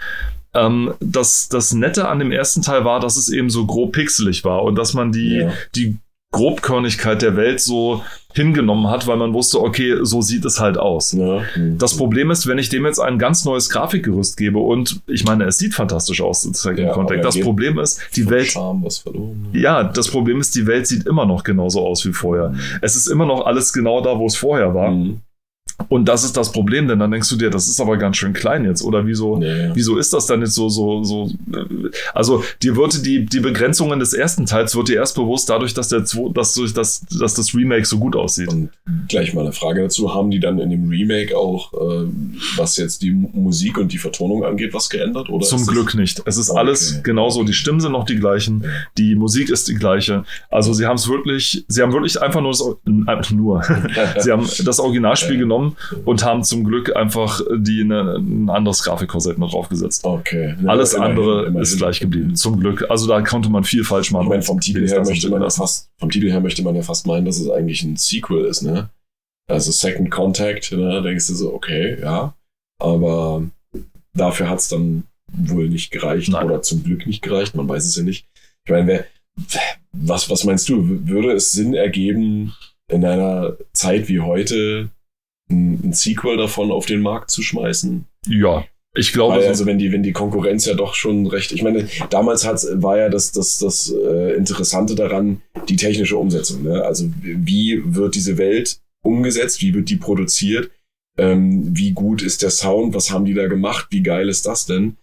ähm, das, das Nette an dem ersten Teil war, dass es eben so grob pixelig war und dass man die, ja. die Grobkörnigkeit der Welt so hingenommen hat, weil man wusste, okay, so sieht es halt aus. Ja. Das Problem ist, wenn ich dem jetzt ein ganz neues Grafikgerüst gebe und ich meine, es sieht fantastisch aus, ja, Contact. Das Problem ist, die Welt. Charme, verloren, ja, das Problem ist, die Welt sieht immer noch genauso aus wie vorher. Mhm. Es ist immer noch alles genau da, wo es vorher war. Mhm. Und das ist das Problem, denn dann denkst du dir, das ist aber ganz schön klein jetzt. Oder wieso, ja, wieso ist das dann jetzt so, so, so? Also dir würde die, die Begrenzungen des ersten Teils wird dir erst bewusst dadurch, dass der dass, durch das, dass das Remake so gut aussieht. Und gleich mal eine Frage dazu. Haben die dann in dem Remake auch, äh, was jetzt die Musik und die Vertonung angeht, was geändert? Oder Zum Glück nicht. Es ist okay. alles genauso. Die Stimmen sind noch die gleichen. Die Musik ist die gleiche. Also sie haben es wirklich, sie haben wirklich einfach nur das, nur. sie haben das Originalspiel genommen und haben zum Glück einfach die eine, ein anderes Grafikkorsett noch draufgesetzt. Okay. Ja, Alles andere immerhin. ist gleich geblieben. Zum Glück. Also da konnte man viel falsch machen. Ich meine, vom Titel her möchte man ja fast, vom Titel her möchte man ja fast meinen, dass es eigentlich ein Sequel ist, ne? Also Second Contact, ne? Da denkst du so, okay, ja. Aber dafür hat es dann wohl nicht gereicht Nein. oder zum Glück nicht gereicht, man weiß es ja nicht. Ich meine, wer, was, was meinst du? Würde es Sinn ergeben, in einer Zeit wie heute ein, ein Sequel davon auf den Markt zu schmeißen. Ja, ich glaube. Weil, also wenn die, wenn die Konkurrenz ja doch schon recht. Ich meine, damals hat, war ja das, das, das äh, Interessante daran die technische Umsetzung. Ne? Also wie wird diese Welt umgesetzt? Wie wird die produziert? Ähm, wie gut ist der Sound? Was haben die da gemacht? Wie geil ist das denn?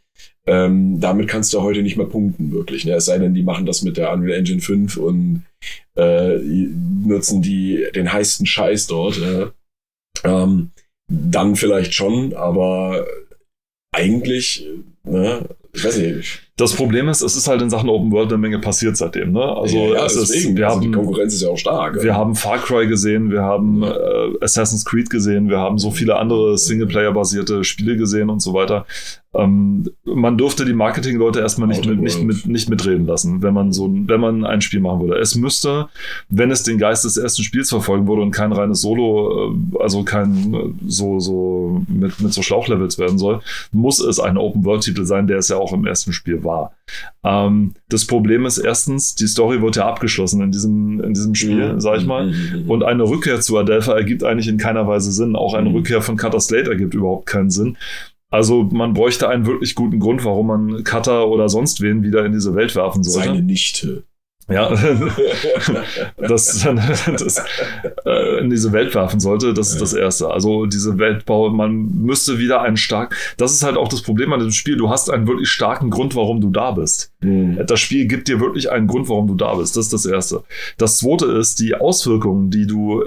Ähm, damit kannst du heute nicht mehr punkten, wirklich. Ne? Es sei denn, die machen das mit der Unreal Engine 5 und äh, nutzen die den heißesten Scheiß dort. Äh? Ähm, dann vielleicht schon, aber eigentlich, ne, ich weiß nicht. Das Problem ist, es ist halt in Sachen Open World eine Menge passiert seitdem. Ne? Also ja, deswegen. Ist, wir also haben, die Konkurrenz ist ja auch stark. Wir ja. haben Far Cry gesehen, wir haben ja. äh, Assassin's Creed gesehen, wir haben so viele andere Singleplayer-basierte Spiele gesehen und so weiter. Ähm, man durfte die Marketingleute erstmal nicht, mit, nicht, mit, nicht mitreden lassen, wenn man so wenn man ein Spiel machen würde. Es müsste, wenn es den Geist des ersten Spiels verfolgen würde und kein reines Solo, äh, also kein äh, so, so mit, mit so Schlauchlevels werden soll, muss es ein Open-World-Titel sein, der es ja auch im ersten Spiel war. Ähm, das Problem ist erstens, die Story wird ja abgeschlossen in diesem, in diesem Spiel, mhm. sag ich mal. Und eine Rückkehr zu Adelpha ergibt eigentlich in keiner Weise Sinn. Auch eine mhm. Rückkehr von Cutter Slate ergibt überhaupt keinen Sinn. Also man bräuchte einen wirklich guten Grund, warum man Cutter oder sonst wen wieder in diese Welt werfen sollte. Seine Nichte. Ja, das, das äh, in diese Welt werfen sollte, das ist das Erste. Also diese Weltbau, man müsste wieder einen stark. Das ist halt auch das Problem an diesem Spiel. Du hast einen wirklich starken Grund, warum du da bist. Mhm. Das Spiel gibt dir wirklich einen Grund, warum du da bist. Das ist das Erste. Das Zweite ist die Auswirkungen, die du.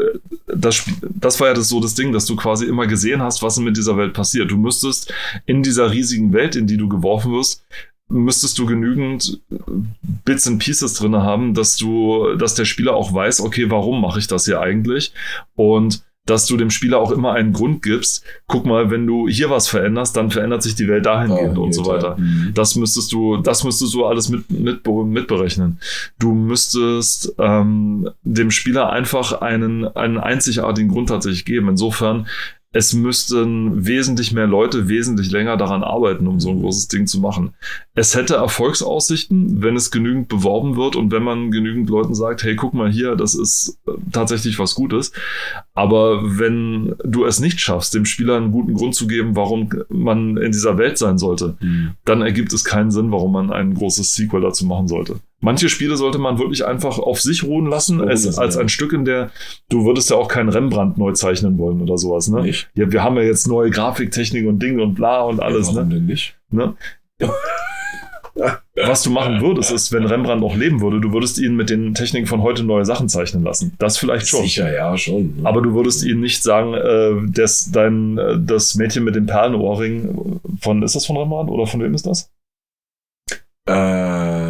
Äh, das, das war ja das so das Ding, dass du quasi immer gesehen hast, was mit dieser Welt passiert. Du müsstest in dieser riesigen Welt, in die du geworfen wirst, müsstest du genügend Bits and Pieces drin haben, dass du, dass der Spieler auch weiß, okay, warum mache ich das hier eigentlich? Und dass du dem Spieler auch immer einen Grund gibst. Guck mal, wenn du hier was veränderst, dann verändert sich die Welt dahingehend oh, und so weiter. Mhm. Das müsstest du, das müsstest du alles mit, mit, mitberechnen. Du müsstest ähm, dem Spieler einfach einen, einen einzigartigen Grund tatsächlich geben. Insofern es müssten wesentlich mehr Leute wesentlich länger daran arbeiten, um so ein großes Ding zu machen. Es hätte Erfolgsaussichten, wenn es genügend beworben wird und wenn man genügend Leuten sagt, hey, guck mal hier, das ist äh, tatsächlich was Gutes. Aber wenn du es nicht schaffst, dem Spieler einen guten Grund zu geben, warum man in dieser Welt sein sollte, mhm. dann ergibt es keinen Sinn, warum man ein großes Sequel dazu machen sollte. Manche Spiele sollte man wirklich einfach auf sich ruhen lassen, als, als ein Stück, in der du würdest ja auch keinen Rembrandt neu zeichnen wollen oder sowas, ne? Nicht. Ja, wir haben ja jetzt neue Grafiktechnik und Ding und bla und alles, ja, warum ne? denn nicht? Ne? Was du machen würdest, ist, wenn Rembrandt noch leben würde, du würdest ihn mit den Techniken von heute neue Sachen zeichnen lassen. Das vielleicht schon. Sicher, ja, schon. Aber du würdest ihn nicht sagen, äh, das, dein, äh, das Mädchen mit dem Perlenohrring von, ist das von Rembrandt oder von wem ist das? Äh,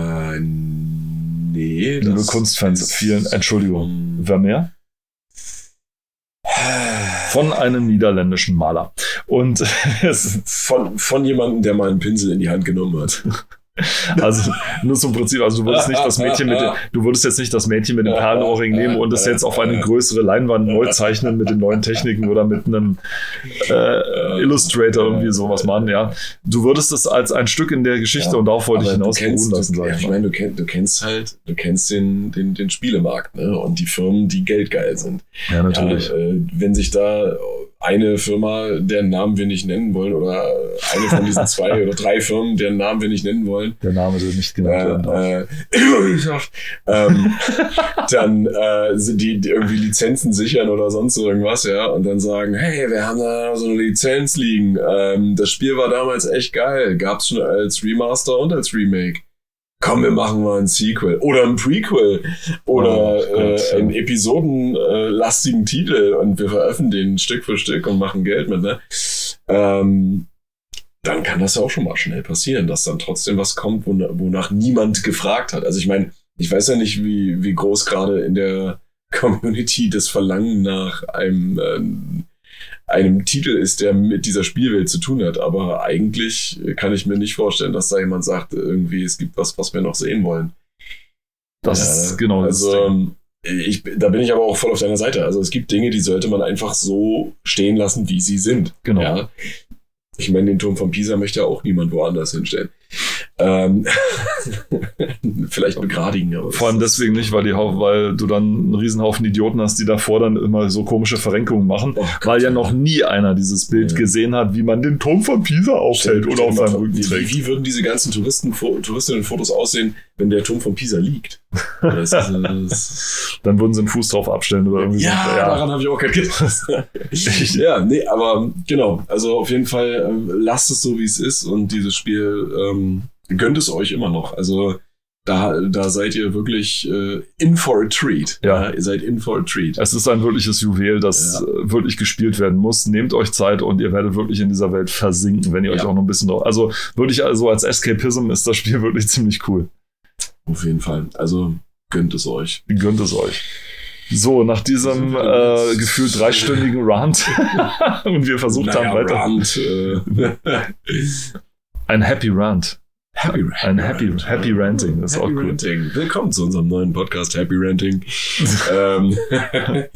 nee. Liebe Kunstfans, vielen, Entschuldigung. Wer mehr? Von einem niederländischen Maler. Und von, von jemandem, der mal einen Pinsel in die Hand genommen hat. Also nur zum Prinzip, also du würdest nicht das Mädchen mit, du würdest jetzt nicht das Mädchen mit dem Perlenohrring nehmen und es jetzt auf eine größere Leinwand neu zeichnen mit den neuen Techniken oder mit einem äh, Illustrator irgendwie sowas machen, ja. Du würdest es als ein Stück in der Geschichte ja, und darauf wollte ich hinaus beruhen lassen, du, ja, ich. meine, du, kenn, du kennst halt, du kennst den, den, den Spielemarkt, ne? Und die Firmen, die geldgeil sind. Ja, natürlich. Ja, äh, wenn sich da eine Firma, deren Namen wir nicht nennen wollen, oder eine von diesen zwei oder drei Firmen, deren Namen wir nicht nennen wollen. Der Name soll nicht genannt werden äh, ähm, dann äh, sind die, die, irgendwie Lizenzen sichern oder sonst irgendwas, ja, und dann sagen, hey, wir haben da so eine Lizenz liegen. Ähm, das Spiel war damals echt geil. Gab's schon als Remaster und als Remake komm, wir machen mal ein Sequel oder ein Prequel oder oh, äh, einen episodenlastigen Titel und wir veröffentlichen den Stück für Stück und machen Geld mit, ne? Ähm, dann kann das ja auch schon mal schnell passieren, dass dann trotzdem was kommt, wonach niemand gefragt hat. Also ich meine, ich weiß ja nicht, wie, wie groß gerade in der Community das Verlangen nach einem äh, einem Titel ist, der mit dieser Spielwelt zu tun hat. Aber eigentlich kann ich mir nicht vorstellen, dass da jemand sagt, irgendwie, es gibt was, was wir noch sehen wollen. Das ja, ist genau also, das. Ich, da bin ich aber auch voll auf deiner Seite. Also es gibt Dinge, die sollte man einfach so stehen lassen, wie sie sind. Genau. Ja? Ich meine, den Turm von Pisa möchte ja auch niemand woanders hinstellen. Ähm, vielleicht begradigen. Aber Vor allem deswegen nicht, weil, die, weil du dann einen Riesenhaufen Idioten hast, die davor dann immer so komische Verrenkungen machen, oh weil ja noch nie einer dieses Bild ja. gesehen hat, wie man den Turm von Pisa aufhält oder auf seinem Rücken trägt. Wie, wie, würden diese ganzen Touristen, Touristinnen-Fotos aussehen, wenn der Turm von Pisa liegt? Das, das dann würden sie einen Fuß drauf abstellen oder irgendwie ja, so. Ja, daran habe ich auch kein gedacht. ja, nee, aber genau. Also auf jeden Fall ähm, lasst es so, wie es ist und dieses Spiel ähm, gönnt es euch immer noch. Also da, da seid ihr wirklich äh, in for a treat. Ja. ja. Ihr seid in for a treat. Es ist ein wirkliches Juwel, das ja. Äh, wirklich gespielt werden muss. Nehmt euch Zeit und ihr werdet wirklich in dieser Welt versinken, wenn ihr ja. euch auch noch ein bisschen drauf. Also wirklich, also als Escapism ist das Spiel wirklich ziemlich cool. Auf jeden Fall. Also gönnt es euch. Gönnt es euch. So, nach diesem äh, gefühlt dreistündigen Rant und wir versucht naja, haben weiter. Rant, äh. Ein Happy Rant. Happy Ranting. Ein Happy, Happy Ranting, das ist Happy auch cool. Ranting. Willkommen zu unserem neuen Podcast Happy Ranting. ähm,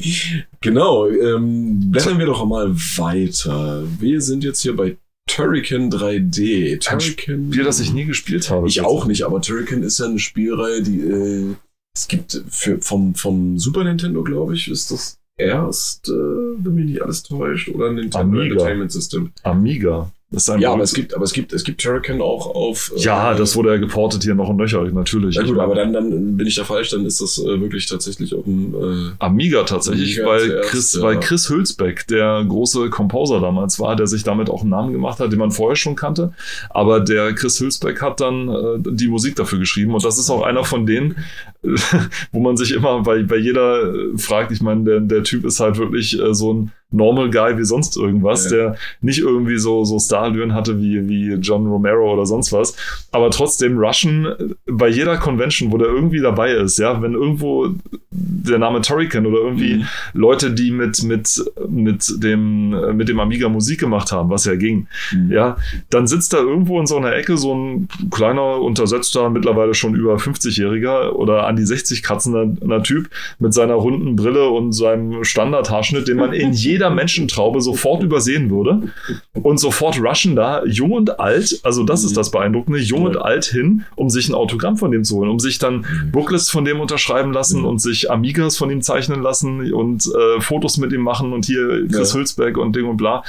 genau, ähm, blättern wir doch mal weiter. Wir sind jetzt hier bei Turrican 3D. Turrican. Ein Spiel, das ich nie gespielt habe. Ich auch nicht, aber Turrican ist ja eine Spielreihe, die äh, es gibt für, vom, vom Super Nintendo, glaube ich, ist das erst, äh, wenn mich nicht alles täuscht, oder Nintendo Amiga. Entertainment System. Amiga. Das ist ein Ja, aber es gibt, aber es gibt, es gibt Turrican auch auf. äh, ja, das wurde ja geportet hier noch und nöcher, natürlich. Ja gut, aber dann, dann bin ich da falsch, dann ist das äh, wirklich tatsächlich auf dem. Äh, Amiga tatsächlich, Amiga weil, zuerst, Chris, ja. weil Chris Hülsbeck der große Composer damals war, der sich damit auch einen Namen gemacht hat, den man vorher schon kannte. Aber der Chris Hülsbeck hat dann äh, die Musik dafür geschrieben und das ist auch einer von denen, wo man sich immer bei, bei jeder äh, fragt, ich meine, der, der Typ ist halt wirklich äh, so ein Normal Guy wie sonst irgendwas, Ja. der nicht irgendwie so, so Starlüren hatte wie, wie John Romero oder sonst was, aber trotzdem Russian äh, bei jeder Convention, wo der irgendwie dabei ist, ja, wenn irgendwo der Name Torrican oder irgendwie Mhm. Leute, die mit, mit, mit dem, äh, mit dem Amiga Musik gemacht haben, was ja ging, ja, dann sitzt da irgendwo in so einer Ecke so ein kleiner, untersetzter, mittlerweile schon über 50-Jähriger oder an die 60 kratzender Typ mit seiner runden Brille und seinem Standardhaarschnitt, den man in jeder Menschentraube sofort übersehen würde und sofort rushen da jung und alt, also das ist das Beeindruckende, jung und alt hin, um sich ein Autogramm von dem zu holen, um sich dann Mhm. Booklets von dem unterschreiben lassen Mhm. und sich Amigas von ihm zeichnen lassen und äh, Fotos mit ihm machen und hier Chris Ja. Hülsberg und Ding und bla.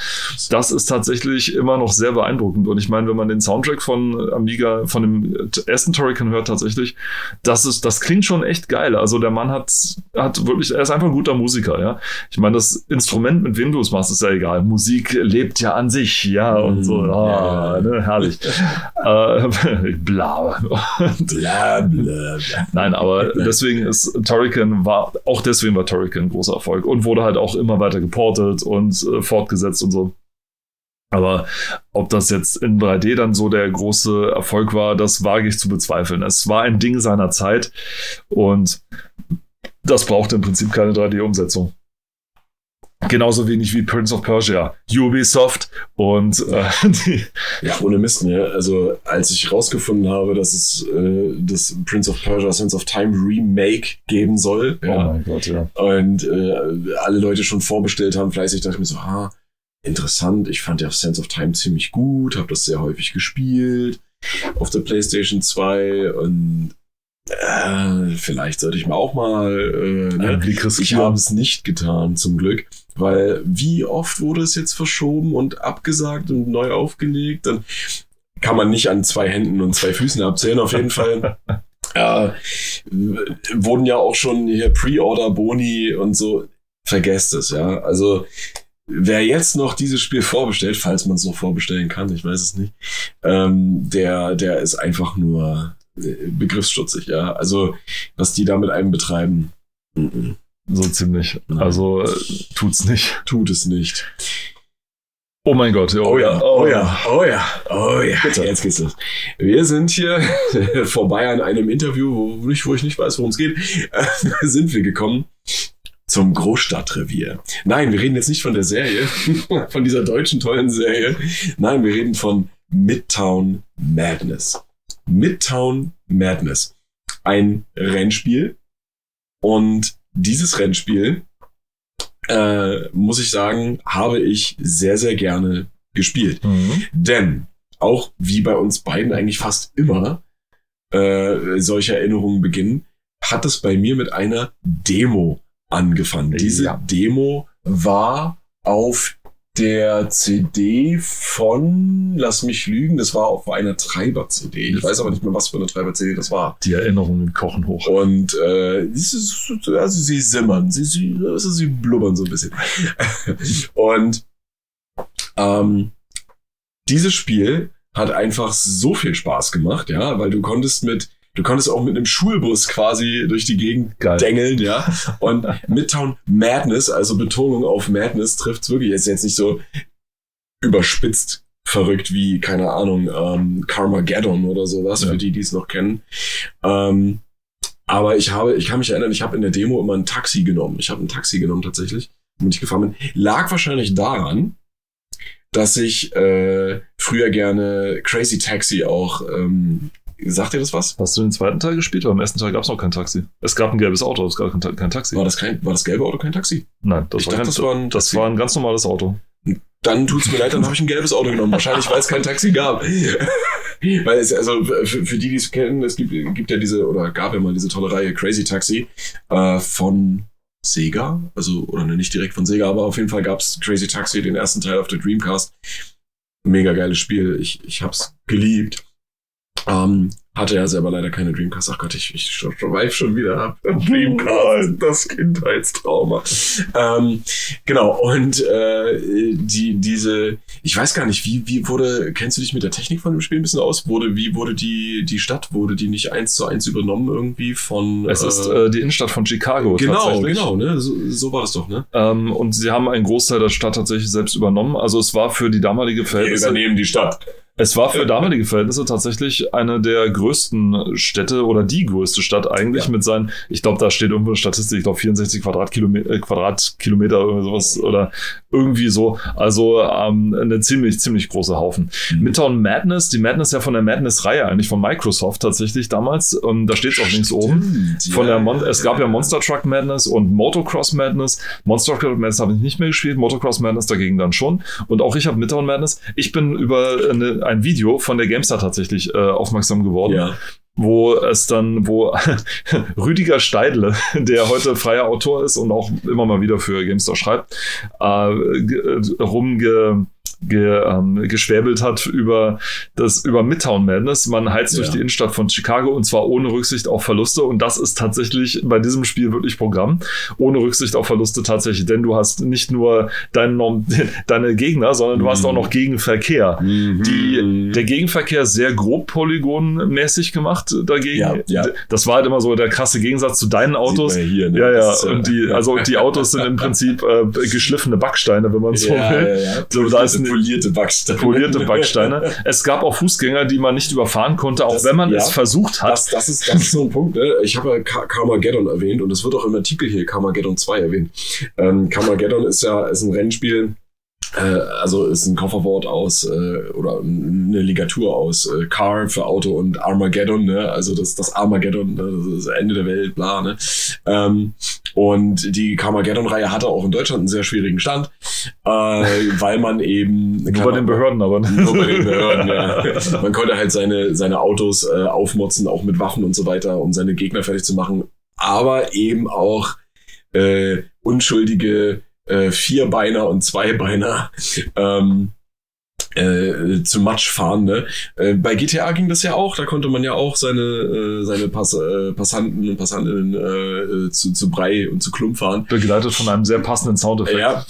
Das ist tatsächlich immer noch sehr beeindruckend. Und ich meine, wenn man den Soundtrack von Amiga, von dem ersten Torrican hört tatsächlich, das ist, das klingt schon echt geil. Also der Mann hat, hat wirklich, er ist einfach ein guter Musiker, ja. Ich meine, das Instrument, mit wem du es machst, ist ja egal. Musik lebt ja an sich, ja, und so, Mhm. ah, ne, herrlich. äh, bla. Und Bla, bla, bla. Nein, aber deswegen ist Turrican war, auch deswegen war Turrican ein großer Erfolg und wurde halt auch immer weiter geportet und äh, fortgesetzt und so. Aber ob das jetzt in 3D dann so der große Erfolg war, das wage ich zu bezweifeln. Es war ein Ding seiner Zeit und das braucht im Prinzip keine 3D-Umsetzung. Genauso wenig wie Prince of Persia, Ubisoft und äh, die, Ja, ohne Mist, ne? Also, als ich rausgefunden habe, dass es äh, das Prince of Persia Sense of Time Remake geben soll, oh ja, mein Gott, ja. und äh, alle Leute schon vorbestellt haben, fleißig, dachte ich mir so, ah, interessant, ich fand ja Sense of Time ziemlich gut, habe das sehr häufig gespielt auf der PlayStation 2 und äh, vielleicht sollte ich mir auch mal äh, ne? Ich habe es nicht getan, zum Glück. Weil wie oft wurde es jetzt verschoben und abgesagt und neu aufgelegt? Dann kann man nicht an zwei Händen und zwei Füßen abzählen, auf jeden Fall. äh, wurden ja auch schon hier Pre-Order-Boni und so. Vergesst es, ja. Also, wer jetzt noch dieses Spiel vorbestellt, falls man es noch vorbestellen kann, ich weiß es nicht, ähm, der, der ist einfach nur äh, begriffsstutzig, ja. Also, was die da mit einem betreiben, mhm. So ziemlich. Nein. Also äh, tut's nicht. tut es nicht. Oh mein Gott, ja. oh ja, oh ja, oh ja. Bitte. Jetzt geht's los. Wir sind hier vorbei an einem Interview, wo, nicht, wo ich nicht weiß, worum es geht, sind wir gekommen zum Großstadtrevier. Nein, wir reden jetzt nicht von der Serie, von dieser deutschen tollen Serie. Nein, wir reden von Midtown Madness. Midtown Madness. Ein Rennspiel. Und dieses Rennspiel, äh, muss ich sagen, habe ich sehr, sehr gerne gespielt. Mhm. Denn auch wie bei uns beiden eigentlich fast immer äh, solche Erinnerungen beginnen, hat es bei mir mit einer Demo angefangen. Diese Ja. Demo war auf der CD von, lass mich lügen, das war auf einer Treiber-CD. Ich weiß aber nicht mehr, was für eine Treiber-CD das war. Die Erinnerungen kochen hoch. Und äh, ist, also sie simmern, sie, sie, also sie blubbern so ein bisschen. Und ähm, dieses Spiel hat einfach so viel Spaß gemacht, ja, weil du konntest mit, du konntest auch mit einem Schulbus quasi durch die Gegend Geil. dengeln, ja. Und Midtown Madness, also Betonung auf Madness, trifft's wirklich. Ist jetzt nicht so überspitzt verrückt wie, keine Ahnung, ähm, Carmageddon oder sowas, Ja. für die, die es noch kennen. Ähm, aber ich habe, ich kann mich erinnern, ich habe in der Demo immer ein Taxi genommen. Ich habe ein Taxi genommen tatsächlich, womit ich gefahren bin. Lag wahrscheinlich daran, dass ich äh, früher gerne Crazy Taxi auch, ähm, sagt ihr das was? Hast du den zweiten Teil gespielt? Weil im ersten Teil gab es noch kein Taxi. Es gab ein gelbes Auto, es gab kein, kein Taxi. War das kein, war das gelbe Auto kein Taxi? Nein, das, Ich war, dachte, kein, das war ein das Taxi. war ein ganz normales Auto. Dann tut's mir leid, dann habe ich ein gelbes Auto genommen. Wahrscheinlich, weil es kein Taxi gab. weil es, also für, für die, die es kennen, es gibt, gibt ja diese, oder gab ja mal diese tolle Reihe Crazy Taxi äh, von Sega. Also, oder ne, nicht direkt von Sega, aber auf jeden Fall gab's Crazy Taxi, den ersten Teil auf der Dreamcast. Mega geiles Spiel. Ich, ich hab's geliebt. Ähm, hatte ja selber leider keine Dreamcast. Ach Gott, ich, ich schweif schon wieder ab. Dreamcast, das Kindheitstrauma. Ähm, genau, und äh, die, diese, ich weiß gar nicht, wie, wie wurde, kennst du dich mit der Technik von dem Spiel ein bisschen aus? Wurde, wie wurde die, die Stadt, wurde die nicht eins zu eins übernommen irgendwie von. Es ist äh, die Innenstadt von Chicago. Genau, genau, ne? So, so war das doch, ne? Ähm, und sie haben einen Großteil der Stadt tatsächlich selbst übernommen. Also es war für die damalige Verhältnisse. Wir übernehmen die Stadt. Es war für damalige Verhältnisse tatsächlich eine der größten Städte oder die größte Stadt eigentlich ja. mit seinen, ich glaube, da steht irgendwo eine Statistik, ich glaube 64 Quadratkilometer, äh, Quadratkilometer oder sowas oder irgendwie so. Also ähm, eine ziemlich, ziemlich große Haufen. Mhm. Midtown Madness, die Madness ja von der Madness-Reihe eigentlich von Microsoft tatsächlich damals. Ähm, da steht es auch links oben. Von der Mon es gab ja Monster Truck Madness und Motocross Madness. Monster Truck Madness habe ich nicht mehr gespielt, Motocross Madness dagegen dann schon. Und auch ich habe Midtown Madness. Ich bin über eine ein Video von der GameStar tatsächlich äh, aufmerksam geworden. Ja wo es dann, wo Rüdiger Steidle, der heute freier Autor ist und auch immer mal wieder für GameStar schreibt, äh, rumge ge, ähm, geschwäbelt hat über das über Midtown Madness. Man heizt ja. durch die Innenstadt von Chicago und zwar ohne Rücksicht auf Verluste und das ist tatsächlich bei diesem Spiel wirklich Programm. Ohne Rücksicht auf Verluste tatsächlich, denn du hast nicht nur deine, deine Gegner, sondern du mhm. hast auch noch Gegenverkehr. Mhm. Die, der Gegenverkehr sehr grob polygonmäßig gemacht dagegen. Ja, ja. Das war halt immer so der krasse Gegensatz zu deinen Autos. Ja, hier, ne? ja, ja. Ist, und die, also die Autos sind im Prinzip äh, geschliffene Backsteine, wenn man so will. So, da ist polierte Backsteine. Polierte Backsteine. es gab auch Fußgänger, die man nicht überfahren konnte, auch das, wenn man ja, es versucht hat. Das, das, ist, das ist so ein Punkt. Ne? Ich habe ja Carmageddon erwähnt und es wird auch im Artikel hier Carmageddon 2 erwähnt. Ähm, Carmageddon ist ja ist ein Rennspiel, äh, also ist ein Kofferwort aus äh, oder eine Ligatur aus äh, Car für Auto und Armageddon, ne? Also das, das Armageddon, ne? das, das Ende der Welt, bla, ne? Und die Carmageddon-Reihe hatte auch in Deutschland einen sehr schwierigen Stand, äh, weil man eben nur bei den Behörden, aber nur bei den Behörden, ja. Man konnte halt seine seine Autos äh, aufmotzen, auch mit Waffen und so weiter, um seine Gegner fertig zu machen, aber eben auch äh, unschuldige äh, Vierbeiner und Zweibeiner ähm, äh, zu Matsch fahren. Ne? Äh, bei GTA ging das ja auch, da konnte man ja auch seine, äh, seine Pass, äh, Passanten und Passantinnen äh, zu, zu Brei und zu Klump fahren. Begleitet von einem sehr passenden Soundeffekt. Ja.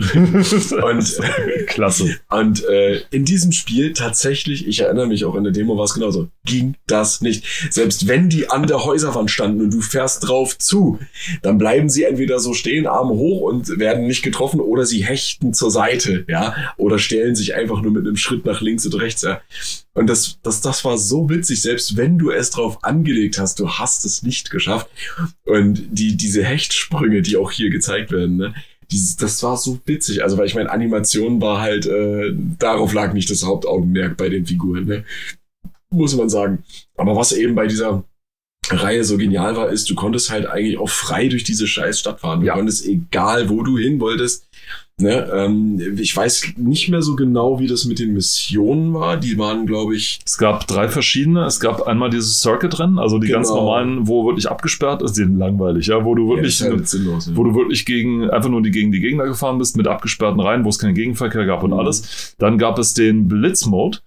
und klasse. Und äh, in diesem Spiel tatsächlich, ich erinnere mich auch in der Demo war es genauso, ging das nicht. Selbst wenn die an der Häuserwand standen und du fährst drauf zu, dann bleiben sie entweder so stehen, Arme hoch und werden nicht getroffen oder sie hechten zur Seite, ja, oder stellen sich einfach nur mit einem Schritt nach links und rechts, ja. Und das, das, das war so witzig, selbst wenn du es drauf angelegt hast, du hast es nicht geschafft. Und die, diese Hechtsprünge, die auch hier gezeigt werden, ne, dieses, das war so witzig. Also, weil ich meine, Animation war halt, äh, darauf lag nicht das Hauptaugenmerk bei den Figuren, ne? Muss man sagen. Aber was eben bei dieser Reihe so genial war, ist, du konntest halt eigentlich auch frei durch diese scheiß Stadt fahren. Du ja. konntest, egal wo du hin wolltest, Ne, ähm, ich weiß nicht mehr so genau, wie das mit den Missionen war. Die waren, glaube ich. Es gab drei verschiedene. Es gab einmal dieses Circuit-Rennen, also die genau. ganz normalen, wo wirklich abgesperrt ist, die sind langweilig, ja, wo du wirklich, ja, halt sinnlos, ja. wo du wirklich gegen, einfach nur die gegen die Gegner gefahren bist, mit abgesperrten Reihen, wo es keinen Gegenverkehr gab und mhm. alles. Dann gab es den Blitz-Mode.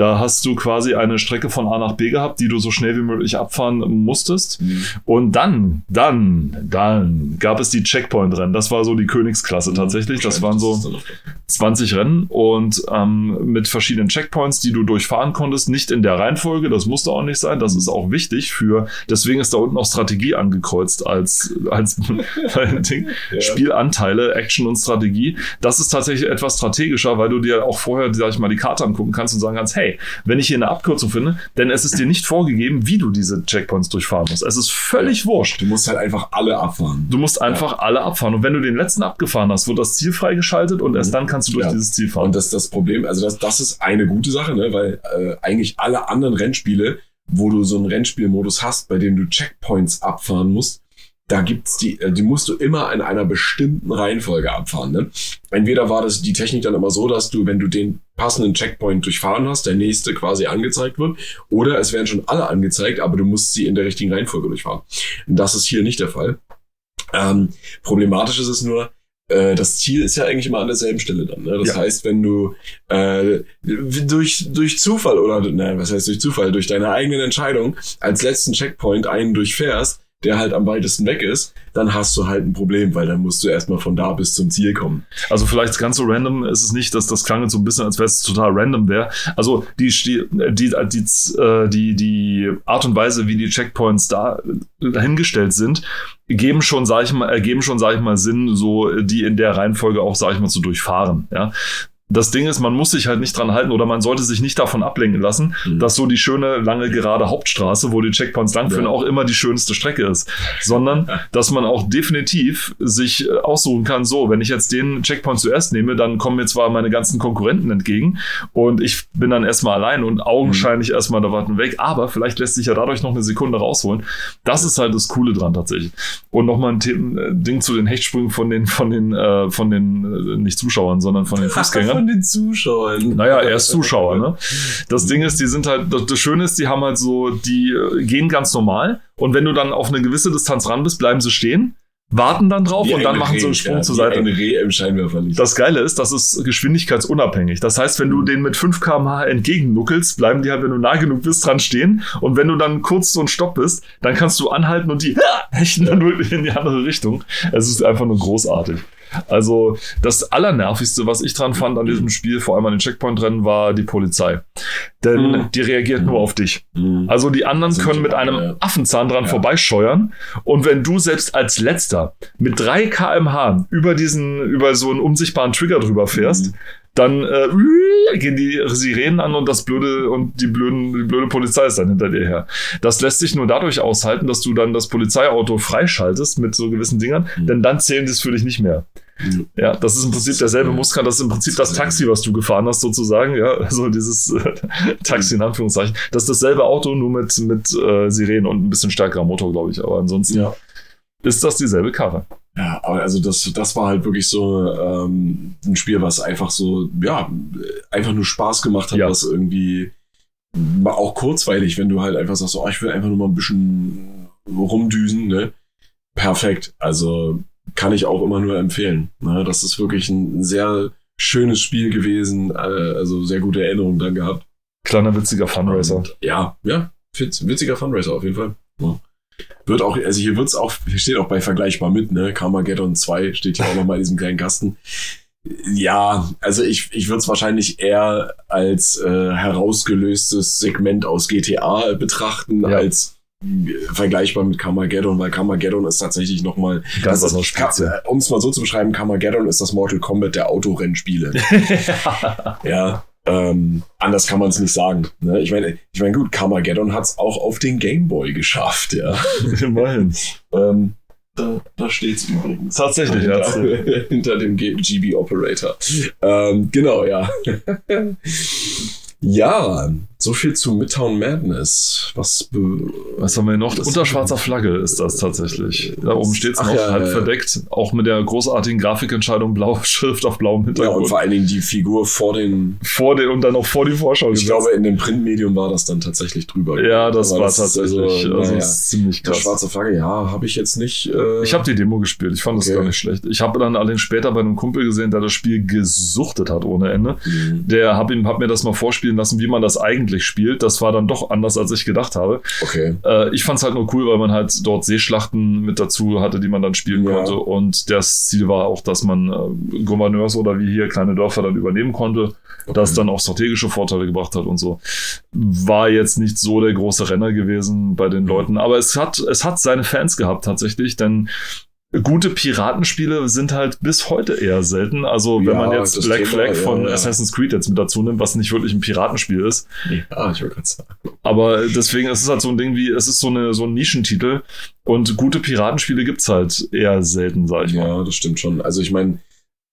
Da hast du quasi eine Strecke von A nach B gehabt, die du so schnell wie möglich abfahren musstest. Mhm. Und dann, dann, dann gab es die Checkpoint-Rennen. Das war so die Königsklasse mhm. tatsächlich. Das waren so 20 Rennen und ähm, mit verschiedenen Checkpoints, die du durchfahren konntest. Nicht in der Reihenfolge, das musste auch nicht sein. Das ist auch wichtig für, deswegen ist da unten auch Strategie angekreuzt als, als Ding. Ja. Spielanteile, Action und Strategie. Das ist tatsächlich etwas strategischer, weil du dir auch vorher, sag ich mal, die Karte angucken kannst und sagen kannst, hey, wenn ich hier eine Abkürzung finde, denn es ist dir nicht vorgegeben, wie du diese Checkpoints durchfahren musst. Es ist völlig wurscht. Du musst halt einfach alle abfahren. Du musst einfach ja. alle abfahren. Und wenn du den letzten abgefahren hast, wird das Ziel freigeschaltet und erst dann kannst du durch ja. dieses Ziel fahren. Und das ist das Problem, also das, das ist eine gute Sache, ne? weil äh, eigentlich alle anderen Rennspiele, wo du so einen Rennspielmodus hast, bei dem du Checkpoints abfahren musst, da gibt's die, äh, die musst du immer in einer bestimmten Reihenfolge abfahren. Ne? Entweder war das die Technik dann immer so, dass du, wenn du den passenden Checkpoint durchfahren hast, der nächste quasi angezeigt wird, oder es werden schon alle angezeigt, aber du musst sie in der richtigen Reihenfolge durchfahren. Und das ist hier nicht der Fall. Ähm, problematisch ist es nur, äh, das Ziel ist ja eigentlich immer an derselben Stelle dann. Ne? Das Ja. heißt, wenn du äh, durch, durch Zufall oder, ne, was heißt durch Zufall, durch deine eigenen Entscheidung als letzten Checkpoint einen durchfährst, der halt am weitesten weg ist, dann hast du halt ein Problem, weil dann musst du erstmal von da bis zum Ziel kommen. Also vielleicht ganz so random ist es nicht, dass das klang jetzt so ein bisschen, als wäre es total random wäre. Also die, die, die, die, äh, die, die Art und Weise, wie die Checkpoints da äh, dahingestellt sind, geben schon, sag ich mal, ergeben schon, sag ich mal, Sinn, so die in der Reihenfolge auch, sag ich mal, zu durchfahren. Ja. Das Ding ist, man muss sich halt nicht dran halten oder man sollte sich nicht davon ablenken lassen, Mhm. dass so die schöne, lange, gerade Hauptstraße, wo die Checkpoints langführen, Ja. auch immer die schönste Strecke ist. Sondern, dass man auch definitiv sich äh, aussuchen kann, so, wenn ich jetzt den Checkpoint zuerst nehme, dann kommen mir zwar meine ganzen Konkurrenten entgegen und ich bin dann erstmal allein und augenscheinlich erstmal da warten weg, aber vielleicht lässt sich ja dadurch noch eine Sekunde rausholen. Das ist halt das Coole dran tatsächlich. Und nochmal ein äh, Ding zu den Hechtsprüngen von den, von den, äh, von den, äh, nicht Zuschauern, sondern von den Fußgängern. Von den Zuschauern. Naja, er ist Zuschauer, ne? Das Ding ist, die sind halt, das, Schöne ist, die haben halt so, die äh, gehen ganz normal und wenn du dann auf eine gewisse Distanz ran bist, bleiben sie stehen, warten dann drauf Wie und dann machen sie einen Reh, Sprung ja, zur Seite. Ein Reh im Scheinwerferlicht. Das Geile ist, das ist geschwindigkeitsunabhängig. Das heißt, wenn du den mit 5 km/h entgegennuckelst, bleiben die halt, wenn du nah genug bist, dran stehen. Und wenn du dann kurz so ein Stopp bist, dann kannst du anhalten und die hechten dann wirklich in die andere Richtung. Es ist einfach nur großartig. Also das Allernervigste, was ich dran fand an diesem Spiel, vor allem an den Checkpoint-Rennen, war die Polizei. Denn Mhm. die reagiert nur auf dich. Mhm. Also die anderen können die mit einem ja. Affenzahn dran Ja. vorbeischeuern. Und wenn du selbst als letzter mit 3 kmh über diesen, über so einen unsichtbaren Trigger drüber fährst, Mhm. Dann äh, gehen die Sirenen an und das blöde und die blöden, die blöde Polizei ist dann hinter dir her. Das lässt sich nur dadurch aushalten, dass du dann das Polizeiauto freischaltest mit so gewissen Dingern, Mhm. denn dann zählen die es für dich nicht mehr. Mhm. Ja, das ist im Prinzip derselbe Muster, das ist im Prinzip das Taxi, was du gefahren hast, sozusagen. Ja, also dieses äh, Taxi in Anführungszeichen. Das ist dasselbe Auto, nur mit, mit äh, Sirenen und ein bisschen stärkerer Motor, glaube ich. Aber ansonsten Ja. ist das dieselbe Karre. Ja, aber also das, das war halt wirklich so ähm, ein Spiel, was einfach so, ja, einfach nur Spaß gemacht hat, Ja. was irgendwie war auch kurzweilig, wenn du halt einfach sagst, oh, ich will einfach nur mal ein bisschen rumdüsen, ne? Perfekt. Also kann ich auch immer nur empfehlen. Ne? Das ist wirklich ein sehr schönes Spiel gewesen, äh, also sehr gute Erinnerungen dann gehabt. Kleiner witziger Funracer. Und, ja, ja, witz, witziger Funracer auf jeden Fall. Ja. Wird auch, also hier wird's auch, hier steht auch bei vergleichbar mit, ne? Carmageddon 2 steht hier auch nochmal in diesem kleinen Kasten. Ja, also ich, ich würde es wahrscheinlich eher als äh, herausgelöstes Segment aus GTA betrachten, Ja. als äh, vergleichbar mit Carmageddon, weil Carmageddon ist tatsächlich nochmal, das ist, um es mal so zu beschreiben, Carmageddon ist das Mortal Kombat der Autorennspiele. Ja, ähm, anders kann man es nicht sagen. Ne? Ich meine, ich meine, gut, Carmageddon hat es auch auf den Gameboy geschafft, ja. Immerhin. ähm, da, da steht's übrigens. Tatsächlich, ja. hinter, hinter dem GB Operator. Ähm, genau, ja. ja, so viel zu Midtown Madness. Was, Was haben wir noch? Das- Unter schwarzer Flagge ist das tatsächlich. Da oben steht es noch, ja, halb ja. verdeckt. Auch mit der großartigen Grafikentscheidung, blaue Schrift auf blauem ja, und Hintergrund. vor allen Dingen die Figur vor den. vor den und dann noch vor die Vorschau Ich gesetzt. glaube, in dem Printmedium war das dann tatsächlich drüber. ja, das Aber war ist tatsächlich Also, also, das ziemlich krass. schwarze Flagge, ja, habe ich jetzt nicht. Äh, Ich habe die Demo gespielt. Ich fand das Okay. gar nicht schlecht. Ich habe dann allerdings später bei einem Kumpel gesehen, der das Spiel gesuchtet hat ohne Ende. Mhm. Der ihm hab mir das mal vorspielen lassen, wie man das eigentlich spielt. Das war dann doch anders, als ich gedacht habe. Okay. Äh, ich fand's halt nur cool, weil man halt dort Seeschlachten mit dazu hatte, die man dann spielen Ja. konnte. Und das Ziel war auch, dass man äh, Gouverneurs oder wie hier kleine Dörfer dann übernehmen konnte. Das dann auch strategische Vorteile gebracht hat und so. War jetzt nicht so der große Renner gewesen bei den Leuten, aber es hat, es hat seine Fans gehabt tatsächlich, denn gute Piratenspiele sind halt bis heute eher selten. Also wenn Ja, man jetzt Black Thema, Flag ja, von ja. Assassin's Creed jetzt mit dazu nimmt, was nicht wirklich ein Piratenspiel ist, Ja, ich wollte gerade sagen. aber deswegen ist es halt so ein Ding wie, es ist so, eine, so ein Nischentitel und gute Piratenspiele gibt's halt eher selten, sag ich mal. Ja, das stimmt schon. Also ich meine.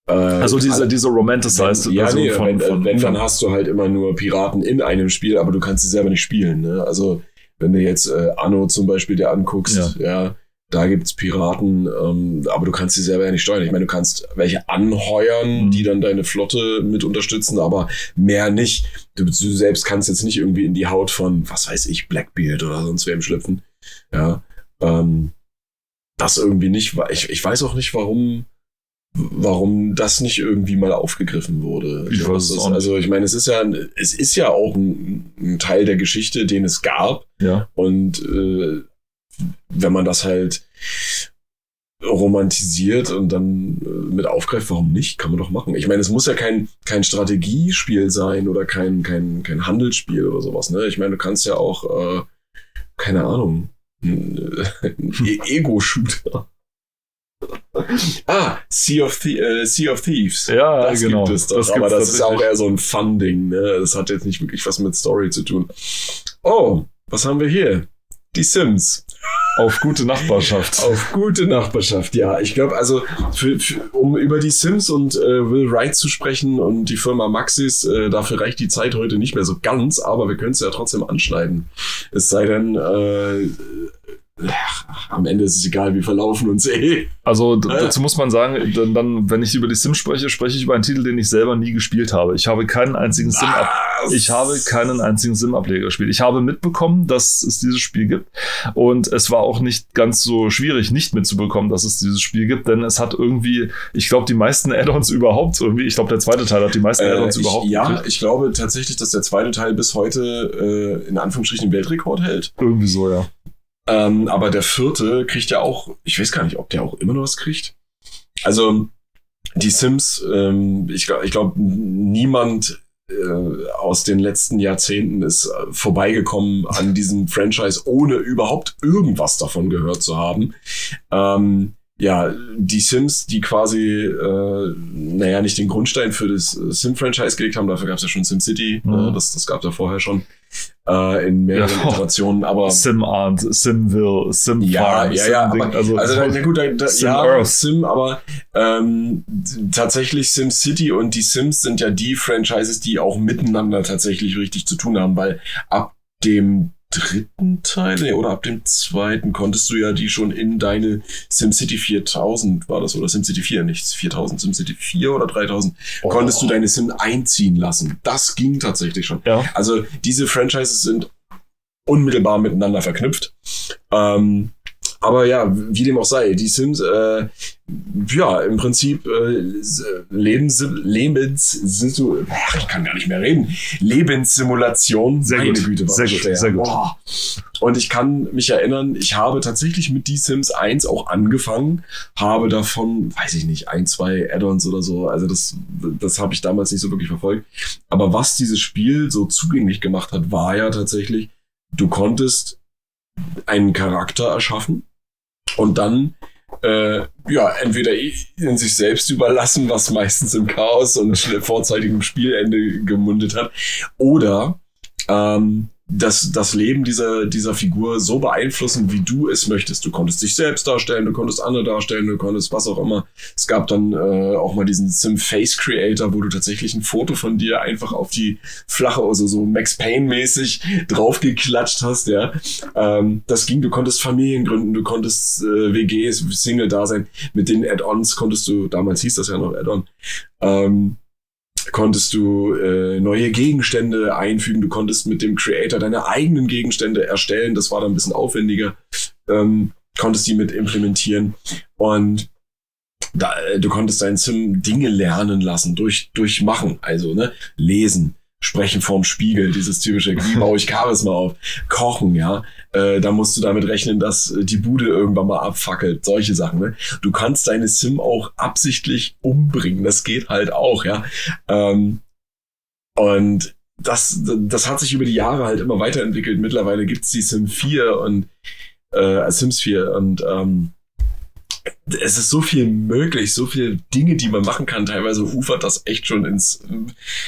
Äh, Also diese, alle- diese romanticized ja, Version nee, von, wenn, von, wenn dann hast du halt immer nur Piraten in einem Spiel, aber du kannst sie selber nicht spielen. Ne? Also wenn du jetzt äh, Anno zum Beispiel dir anguckst, ja, da gibt's Piraten, ähm, aber du kannst sie selber ja nicht steuern. Ich meine, du kannst welche anheuern, Mhm. die dann deine Flotte mit unterstützen, aber mehr nicht. Du, du selbst kannst jetzt nicht irgendwie in die Haut von, was weiß ich, Blackbeard oder sonst wem schlüpfen. Ja, ähm, das irgendwie nicht. Ich, ich weiß auch nicht, warum warum das nicht irgendwie mal aufgegriffen wurde. Ich weiß es. Also ich meine, es ist ja, es ist ja auch ein, ein Teil der Geschichte, den es gab. Ja. Und äh, wenn man das halt romantisiert und dann äh, mit aufgreift, warum nicht? Kann man doch machen. Ich meine, es muss ja kein, kein Strategiespiel sein oder kein, kein, kein Handelsspiel oder sowas. Ne? Ich meine, du kannst ja auch, äh, keine Ahnung, e- Ego-Shooter. ah, Sea of, Thie äh, sea of Thieves. Ja, das genau. gibt es doch. Das aber das ist auch eher so ein Fun-Ding. Ne? Das hat jetzt nicht wirklich was mit Story zu tun. Oh, was haben wir hier? Die Sims. Auf gute Nachbarschaft. Auf gute Nachbarschaft, ja. Ich glaube, also, für, für, um über die Sims und äh, Will Wright zu sprechen und die Firma Maxis, äh, dafür reicht die Zeit heute nicht mehr so ganz, aber wir können es ja trotzdem anschneiden. Es sei denn, äh, äh, am Ende ist es egal, wir verlaufen uns eh. Also dazu muss man sagen, dann, dann, wenn ich über die Sims spreche, spreche ich über einen Titel, den ich selber nie gespielt habe. Ich habe keinen einzigen Sim? Ich habe keinen einzigen Sim-Ableger gespielt. Ich habe mitbekommen, dass es dieses Spiel gibt. Und es war auch nicht ganz so schwierig, nicht mitzubekommen, dass es dieses Spiel gibt, denn es hat irgendwie, ich glaube, die meisten Add-ons überhaupt irgendwie, ich glaube, der zweite Teil hat die meisten Äh, Add-ons überhaupt ja, gekriegt. ich glaube tatsächlich, dass der zweite Teil bis heute äh, in Anführungsstrichen den Weltrekord hält. Irgendwie so, ja. Ähm, aber der vierte kriegt ja auch, ich weiß gar nicht, ob der auch immer noch was kriegt. Also die Sims, ähm, ich glaube, ich glaub, niemand äh, aus den letzten Jahrzehnten ist äh, vorbeigekommen an diesem Franchise, ohne überhaupt irgendwas davon gehört zu haben. Ähm, ja, die Sims, die quasi, äh, naja, nicht den Grundstein für das äh, Sim-Franchise gelegt haben, dafür gab es ja schon SimCity, Mhm. äh, das, das gab es ja vorher schon äh, in mehreren Ja. Iterationen, aber Sim-Ant, Sim-Ville, Sim-Farm, ja, ja, ja, Sim-Ding, aber, also, also na, gut, da, da, Sim ja, Earth. Sim, aber ähm, tatsächlich Sim City und die Sims sind ja die Franchises, die auch miteinander tatsächlich richtig zu tun haben, weil ab dem dritten Teil nee, oder ab dem zweiten konntest du ja die schon in deine SimCity 4000 war das oder SimCity 4 nicht 4000 SimCity 4 oder 3000 Oh. konntest du deine Sim einziehen lassen. Das ging tatsächlich schon. Ja. Also diese Franchises sind unmittelbar miteinander verknüpft. Ähm, aber ja, wie dem auch sei, die Sims, äh, ja, im Prinzip äh, Lebens, Lebens, ich kann gar nicht mehr reden, Lebenssimulation. Sehr Meine gut, Güte, war sehr gut, sehr gut. Boah. Und ich kann mich erinnern, ich habe tatsächlich mit Die Sims 1 auch angefangen, habe davon, weiß ich nicht, ein, zwei Add-ons oder so, also das, das habe ich damals nicht so wirklich verfolgt. Aber was dieses Spiel so zugänglich gemacht hat, war ja tatsächlich, du konntest einen Charakter erschaffen und dann äh, ja entweder in sich selbst überlassen, was meistens im Chaos und vorzeitigem Spielende gemundet hat, oder ähm, das, das Leben dieser, dieser Figur so beeinflussen, wie du es möchtest. Du konntest dich selbst darstellen, du konntest andere darstellen, du konntest was auch immer. Es gab dann äh, auch mal diesen Sim Face Creator, wo du tatsächlich ein Foto von dir einfach auf die flache, also so Max Payne mäßig draufgeklatscht hast, ja. Ähm, das ging, du konntest Familien gründen, du konntest äh, WGs, Single da sein. Mit den Add-ons konntest du, damals hieß das ja noch Add-on, ähm, konntest du äh, neue Gegenstände einfügen, du konntest mit dem Creator deine eigenen Gegenstände erstellen, das war dann ein bisschen aufwendiger, ähm, konntest die mit implementieren. Und da, äh, du konntest dein Sim Dinge lernen lassen, durch, durch Machen, also ne, lesen, sprechen vorm Spiegel, dieses typische, wie baue ich Charisma auf, kochen, ja, äh, da musst du damit rechnen, dass äh, die Bude irgendwann mal abfackelt, solche Sachen, ne. Du kannst deine Sim auch absichtlich umbringen, das geht halt auch, ja. Ähm, und das, das hat sich über die Jahre halt immer weiterentwickelt. Mittlerweile gibt's die Sim 4 und äh, Sims 4 und ähm, es ist so viel möglich, so viele Dinge, die man machen kann. Teilweise ufert das echt schon ins,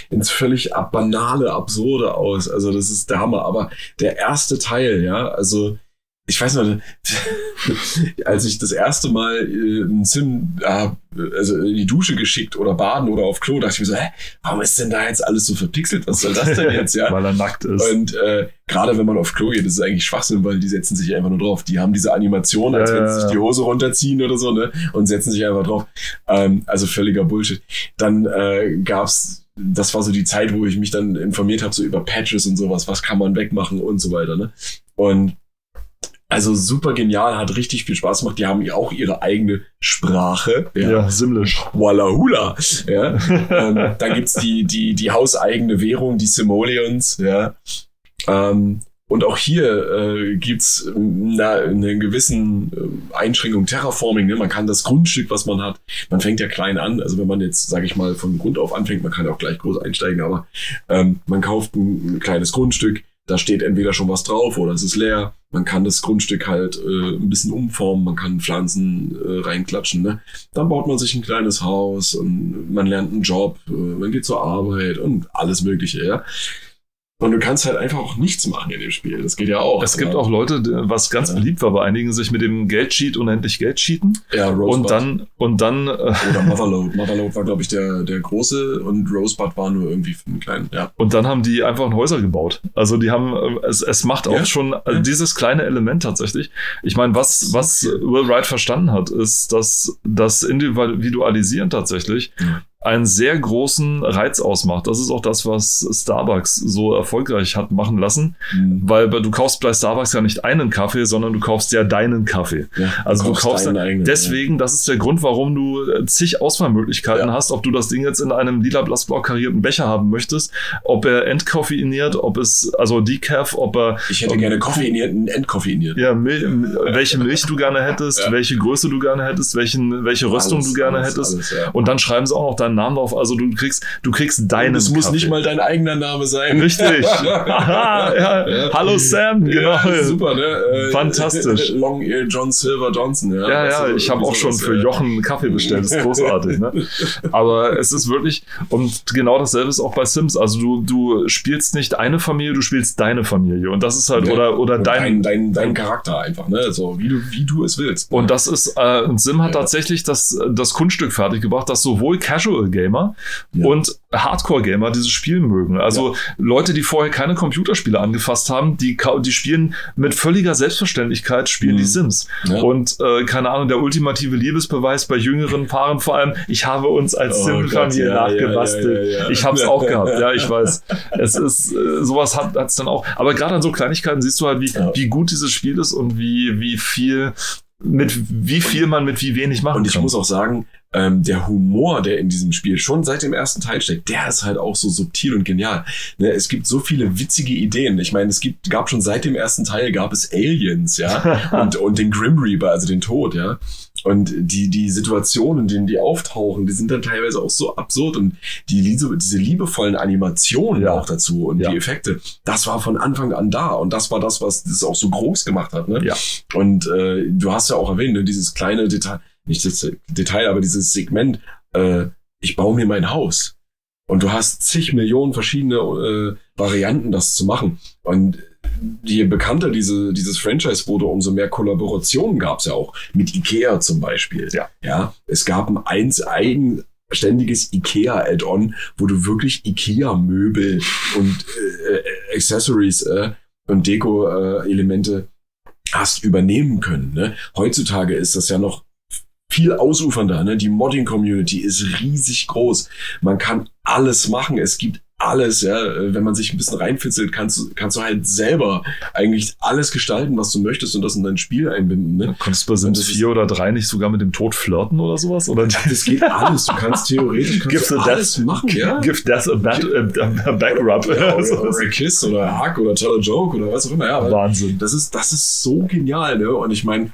ins völlig banale, absurde aus. Also das ist der Hammer. Aber der erste Teil, ja, also ich weiß noch, als ich das erste Mal äh, einen Sim äh, also in die Dusche geschickt oder baden oder auf Klo, dachte ich mir so, hä, warum ist denn da jetzt alles so verpixelt? Was soll das denn jetzt, ja? Weil er nackt ist. Und äh, gerade wenn man auf Klo geht, das ist eigentlich Schwachsinn, weil die setzen sich einfach nur drauf. Die haben diese Animation, als Ja, wenn sie sich die Hose runterziehen oder so, ne? Und setzen sich einfach drauf. Ähm, also völliger Bullshit. Dann äh, gab's, das war so die Zeit, wo ich mich dann informiert habe, so über Patches und sowas, was kann man wegmachen und so weiter, ne? Und Also super genial, hat richtig viel Spaß gemacht. Die haben ja auch ihre eigene Sprache. Ja, ja Simlish. Wallahula. Ja. ähm, dann gibt's die, die, die hauseigene Währung, die Simoleons. Ja. Ähm, und auch hier äh, gibt's na, eine gewissen äh, Einschränkung Terraforming. Ne? Man kann das Grundstück, was man hat, man fängt ja klein an. Also wenn man jetzt, sage ich mal, von Grund auf anfängt, man kann ja auch gleich groß einsteigen, aber ähm, man kauft ein, ein kleines Grundstück, da steht entweder schon was drauf oder es ist leer. Man kann das Grundstück halt äh, ein bisschen umformen, man kann Pflanzen äh, reinklatschen. Ne? Dann baut man sich ein kleines Haus und man lernt einen Job, äh, man geht zur Arbeit und alles Mögliche. Ja? Und du kannst halt einfach auch nichts machen in dem Spiel. Das geht ja auch. Es gibt auch Leute, was ganz ja. beliebt war bei einigen, sich mit dem Geldsheet unendlich Geld cheaten. Ja, Rosebud. Und dann, und dann. Äh, Oder Motherload. Motherload war, glaube ich, der, der große und Rosebud war nur irgendwie für einen kleinen, ja. Und dann haben die einfach Häuser gebaut. Also die haben, äh, es, es macht auch ja. schon also dieses kleine Element tatsächlich. Ich meine, was, was Will Wright verstanden hat, ist, dass das Individualisieren tatsächlich einen sehr großen Reiz ausmacht. Das ist auch das, was Starbucks so erfolgreich hat machen lassen, mhm. weil du kaufst bei Starbucks ja nicht einen Kaffee, sondern du kaufst ja deinen Kaffee. Ja, also du kaufst, du kaufst eigenen, deswegen, ja. das ist der Grund, warum du zig Auswahlmöglichkeiten ja. hast, ob du das Ding jetzt in einem lila blassblau karierten Becher haben möchtest, ob er entkoffeiniert, ob es also Decaf, ob er Ich hätte ob, gerne koffeinierten entkoffeiniert. Ja, Mil welche Milch du gerne hättest, welche Größe du gerne hättest, welchen welche Röstung alles, du gerne alles, hättest alles, und dann schreiben sie auch noch deinen Namen drauf. Also du kriegst, du kriegst deinen. Es muss nicht mal dein eigener Name sein. Richtig. Aha, ja. ja. Hallo Sam, genau. Ja, super, ne? Äh, Fantastisch. Long Ear John Silver Johnson, ja. Ja, ja, ich habe auch schon für Jochen Kaffee bestellt. Das ist großartig, ne? Aber es ist wirklich, und genau dasselbe ist auch bei Sims. Also du, du spielst nicht eine Familie, du spielst deine Familie. Und das ist halt, oder, oder dein, dein, dein, dein Charakter einfach, ne? So, wie du, wie du es willst. Und das ist, äh, Sim hat tatsächlich das, das Kunststück fertiggebracht, dass sowohl Casual Gamer ja. und Hardcore-Gamer dieses Spiel mögen. Also ja. Leute, die vorher keine Computerspiele angefasst haben, die, die spielen mit völliger Selbstverständlichkeit, spielen mhm. die Sims. Ja. Und äh, keine Ahnung, der ultimative Liebesbeweis bei jüngeren Paaren vor allem, ich habe uns als oh Sim-Familie nachgebastelt. Ich habe es auch gehabt, ja, ich weiß. Es ist, äh, sowas hat es dann auch. Aber gerade an so Kleinigkeiten siehst du halt, wie, wie gut dieses Spiel ist und wie, wie viel mit wie viel man mit wie wenig machen kann. Und ich kann. muss auch sagen, ähm, der Humor, der in diesem Spiel schon seit dem ersten Teil steckt, der ist halt auch so subtil und genial. Ne, es gibt so viele witzige Ideen. Ich meine, es gibt, gab schon seit dem ersten Teil gab es Aliens, ja, und, und den Grim Reaper, also den Tod, ja. Und die, die Situationen, in denen die auftauchen, die sind dann teilweise auch so absurd und die, diese liebevollen Animationen ja. auch dazu und ja. die Effekte, das war von Anfang an da und das war das, was das auch so groß gemacht hat, ne? Ja. Und äh, du hast ja auch erwähnt, ne, dieses kleine Detail, nicht das Detail, aber dieses Segment, äh, ich baue mir mein Haus. Und du hast zig Millionen verschiedene äh, Varianten, das zu machen. Und je bekannter diese, dieses Franchise wurde, umso mehr Kollaborationen gab es ja auch. Mit Ikea zum Beispiel. Ja. ja es gab ein eins eigenständiges Ikea-Add-on, wo du wirklich Ikea-Möbel und äh, Accessories äh, und Deko-Elemente hast übernehmen können. Ne? Heutzutage ist das ja noch viel ausufernder. Ne? Die Modding-Community ist riesig groß. Man kann alles machen. Es gibt alles, ja. Wenn man sich ein bisschen reinfitzelt, kannst du, kannst du halt selber eigentlich alles gestalten, was du möchtest und das in dein Spiel einbinden. Ne? Konntest du bei Sims 4 oder 3 nicht sogar mit dem Tod flirten oder sowas? Oder? Das geht alles. Du kannst theoretisch kannst du alles death, machen, ja. Give death a, bad, a, a back rub. Ja, oder, oder, a kiss oder a hug oder tell a joke oder was auch immer. Ja, Wahnsinn. Das ist, das ist so genial, ne? Und ich meine,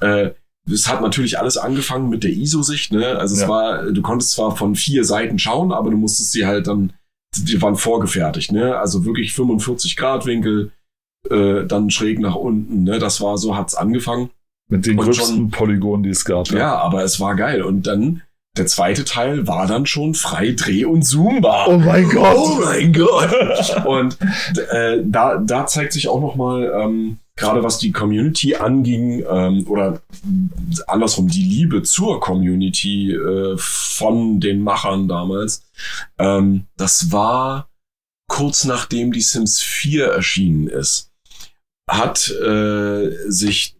äh, es hat natürlich alles angefangen mit der ISO-Sicht, ne? Also es ja. war, du konntest zwar von vier Seiten schauen, aber du musstest sie halt dann, die waren vorgefertigt, ne? Also wirklich 45 Grad Winkel, äh, dann schräg nach unten, ne? Das war so, hat's angefangen. Mit den größten Polygonen, die es gab. Ja. ja, aber es war geil. Und dann der zweite Teil war dann schon frei dreh- und zoombar. Oh mein Gott. Oh mein Gott. und äh, da, da zeigt sich auch noch mal ähm, gerade was die Community anging, ähm, oder andersrum die Liebe zur Community äh, von den Machern damals, ähm, das war kurz nachdem die Sims 4 erschienen ist, hat äh, sich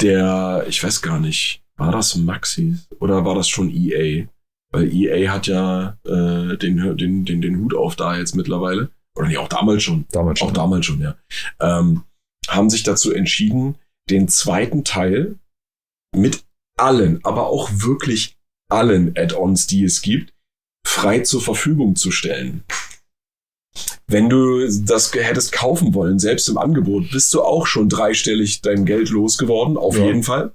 der, ich weiß gar nicht, war das Maxi oder war das schon EA? Weil EA hat ja äh, den, den, den, den Hut auf da jetzt mittlerweile. Oder nee, auch damals schon. Damals schon. Auch damals schon, ja. Ähm, haben sich dazu entschieden, den zweiten Teil mit allen, aber auch wirklich allen Add-ons, die es gibt, frei zur Verfügung zu stellen. Wenn du das hättest kaufen wollen, selbst im Angebot, bist du auch schon dreistellig dein Geld losgeworden, auf ja. jeden Fall.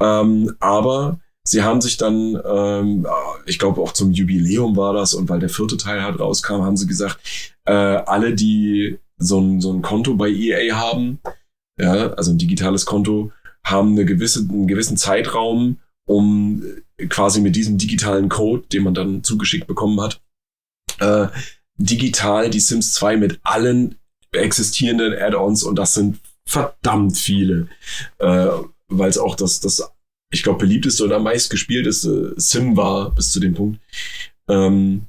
Ähm, aber sie haben sich dann, ähm, ich glaube auch zum Jubiläum war das und weil der vierte Teil halt rauskam, haben sie gesagt, äh, alle, die so ein, so ein Konto bei EA haben, ja, also ein digitales Konto, haben eine gewisse, einen gewissen Zeitraum, um quasi mit diesem digitalen Code, den man dann zugeschickt bekommen hat, äh, digital die Sims 2 mit allen existierenden Add-ons und das sind verdammt viele, äh, weil es auch das, das, ich glaube, beliebteste und am meist gespielteste Sim war bis zu dem Punkt. Ähm,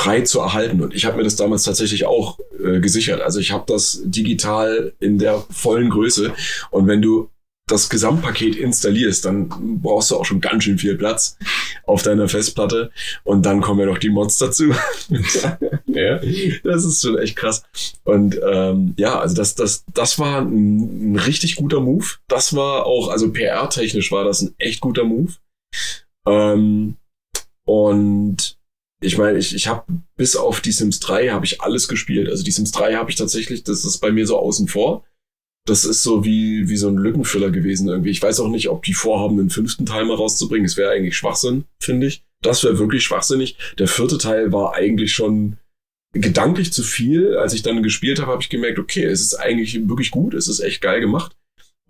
frei zu erhalten. Und ich habe mir das damals tatsächlich auch äh, gesichert. Also ich habe das digital in der vollen Größe. Und wenn du das Gesamtpaket installierst, dann brauchst du auch schon ganz schön viel Platz auf deiner Festplatte. Und dann kommen ja noch die Mods dazu. ja, das ist schon echt krass. Und ähm, ja, also das, das, das war ein, ein richtig guter Move. Das war auch, also PR-technisch war das ein echt guter Move. Ähm, und ich meine, ich, ich habe bis auf die Sims 3 habe ich alles gespielt. Also die Sims 3 habe ich tatsächlich, das ist bei mir so außen vor das ist so wie, wie so ein Lückenfüller gewesen irgendwie. Ich weiß auch nicht, ob die vorhaben, den fünften Teil mal rauszubringen. Es wäre eigentlich Schwachsinn, finde ich. Das wäre wirklich schwachsinnig. Der vierte Teil war eigentlich schon gedanklich zu viel. Als ich dann gespielt habe, habe ich gemerkt, okay, es ist eigentlich wirklich gut, es ist echt geil gemacht.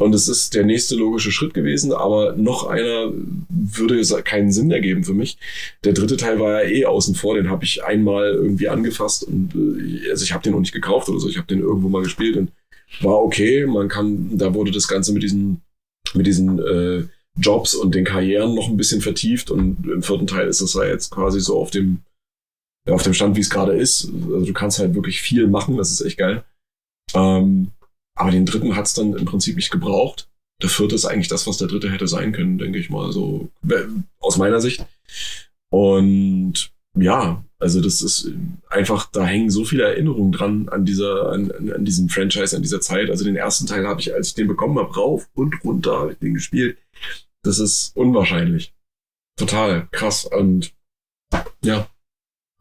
Und es ist der nächste logische Schritt gewesen, aber noch einer würde keinen Sinn ergeben für mich. Der dritte Teil war ja eh außen vor, den habe ich einmal irgendwie angefasst und äh, also ich habe den auch nicht gekauft oder so, ich habe den irgendwo mal gespielt und war okay. Man kann, da wurde das Ganze mit diesen, mit diesen äh, Jobs und den Karrieren noch ein bisschen vertieft und im vierten Teil ist es ja jetzt quasi so auf dem, ja, auf dem Stand, wie es gerade ist. Also du kannst halt wirklich viel machen, das ist echt geil. Ähm, aber den dritten hat es dann im Prinzip nicht gebraucht. Der vierte ist eigentlich das, was der dritte hätte sein können, denke ich mal, so aus meiner Sicht. Und ja, also das ist einfach, da hängen so viele Erinnerungen dran an dieser, an, an diesem Franchise, an dieser Zeit. Also den ersten Teil habe ich, als ich den bekommen habe, rauf und runter habe ich den gespielt. Das ist unwahrscheinlich. Total krass. Und ja.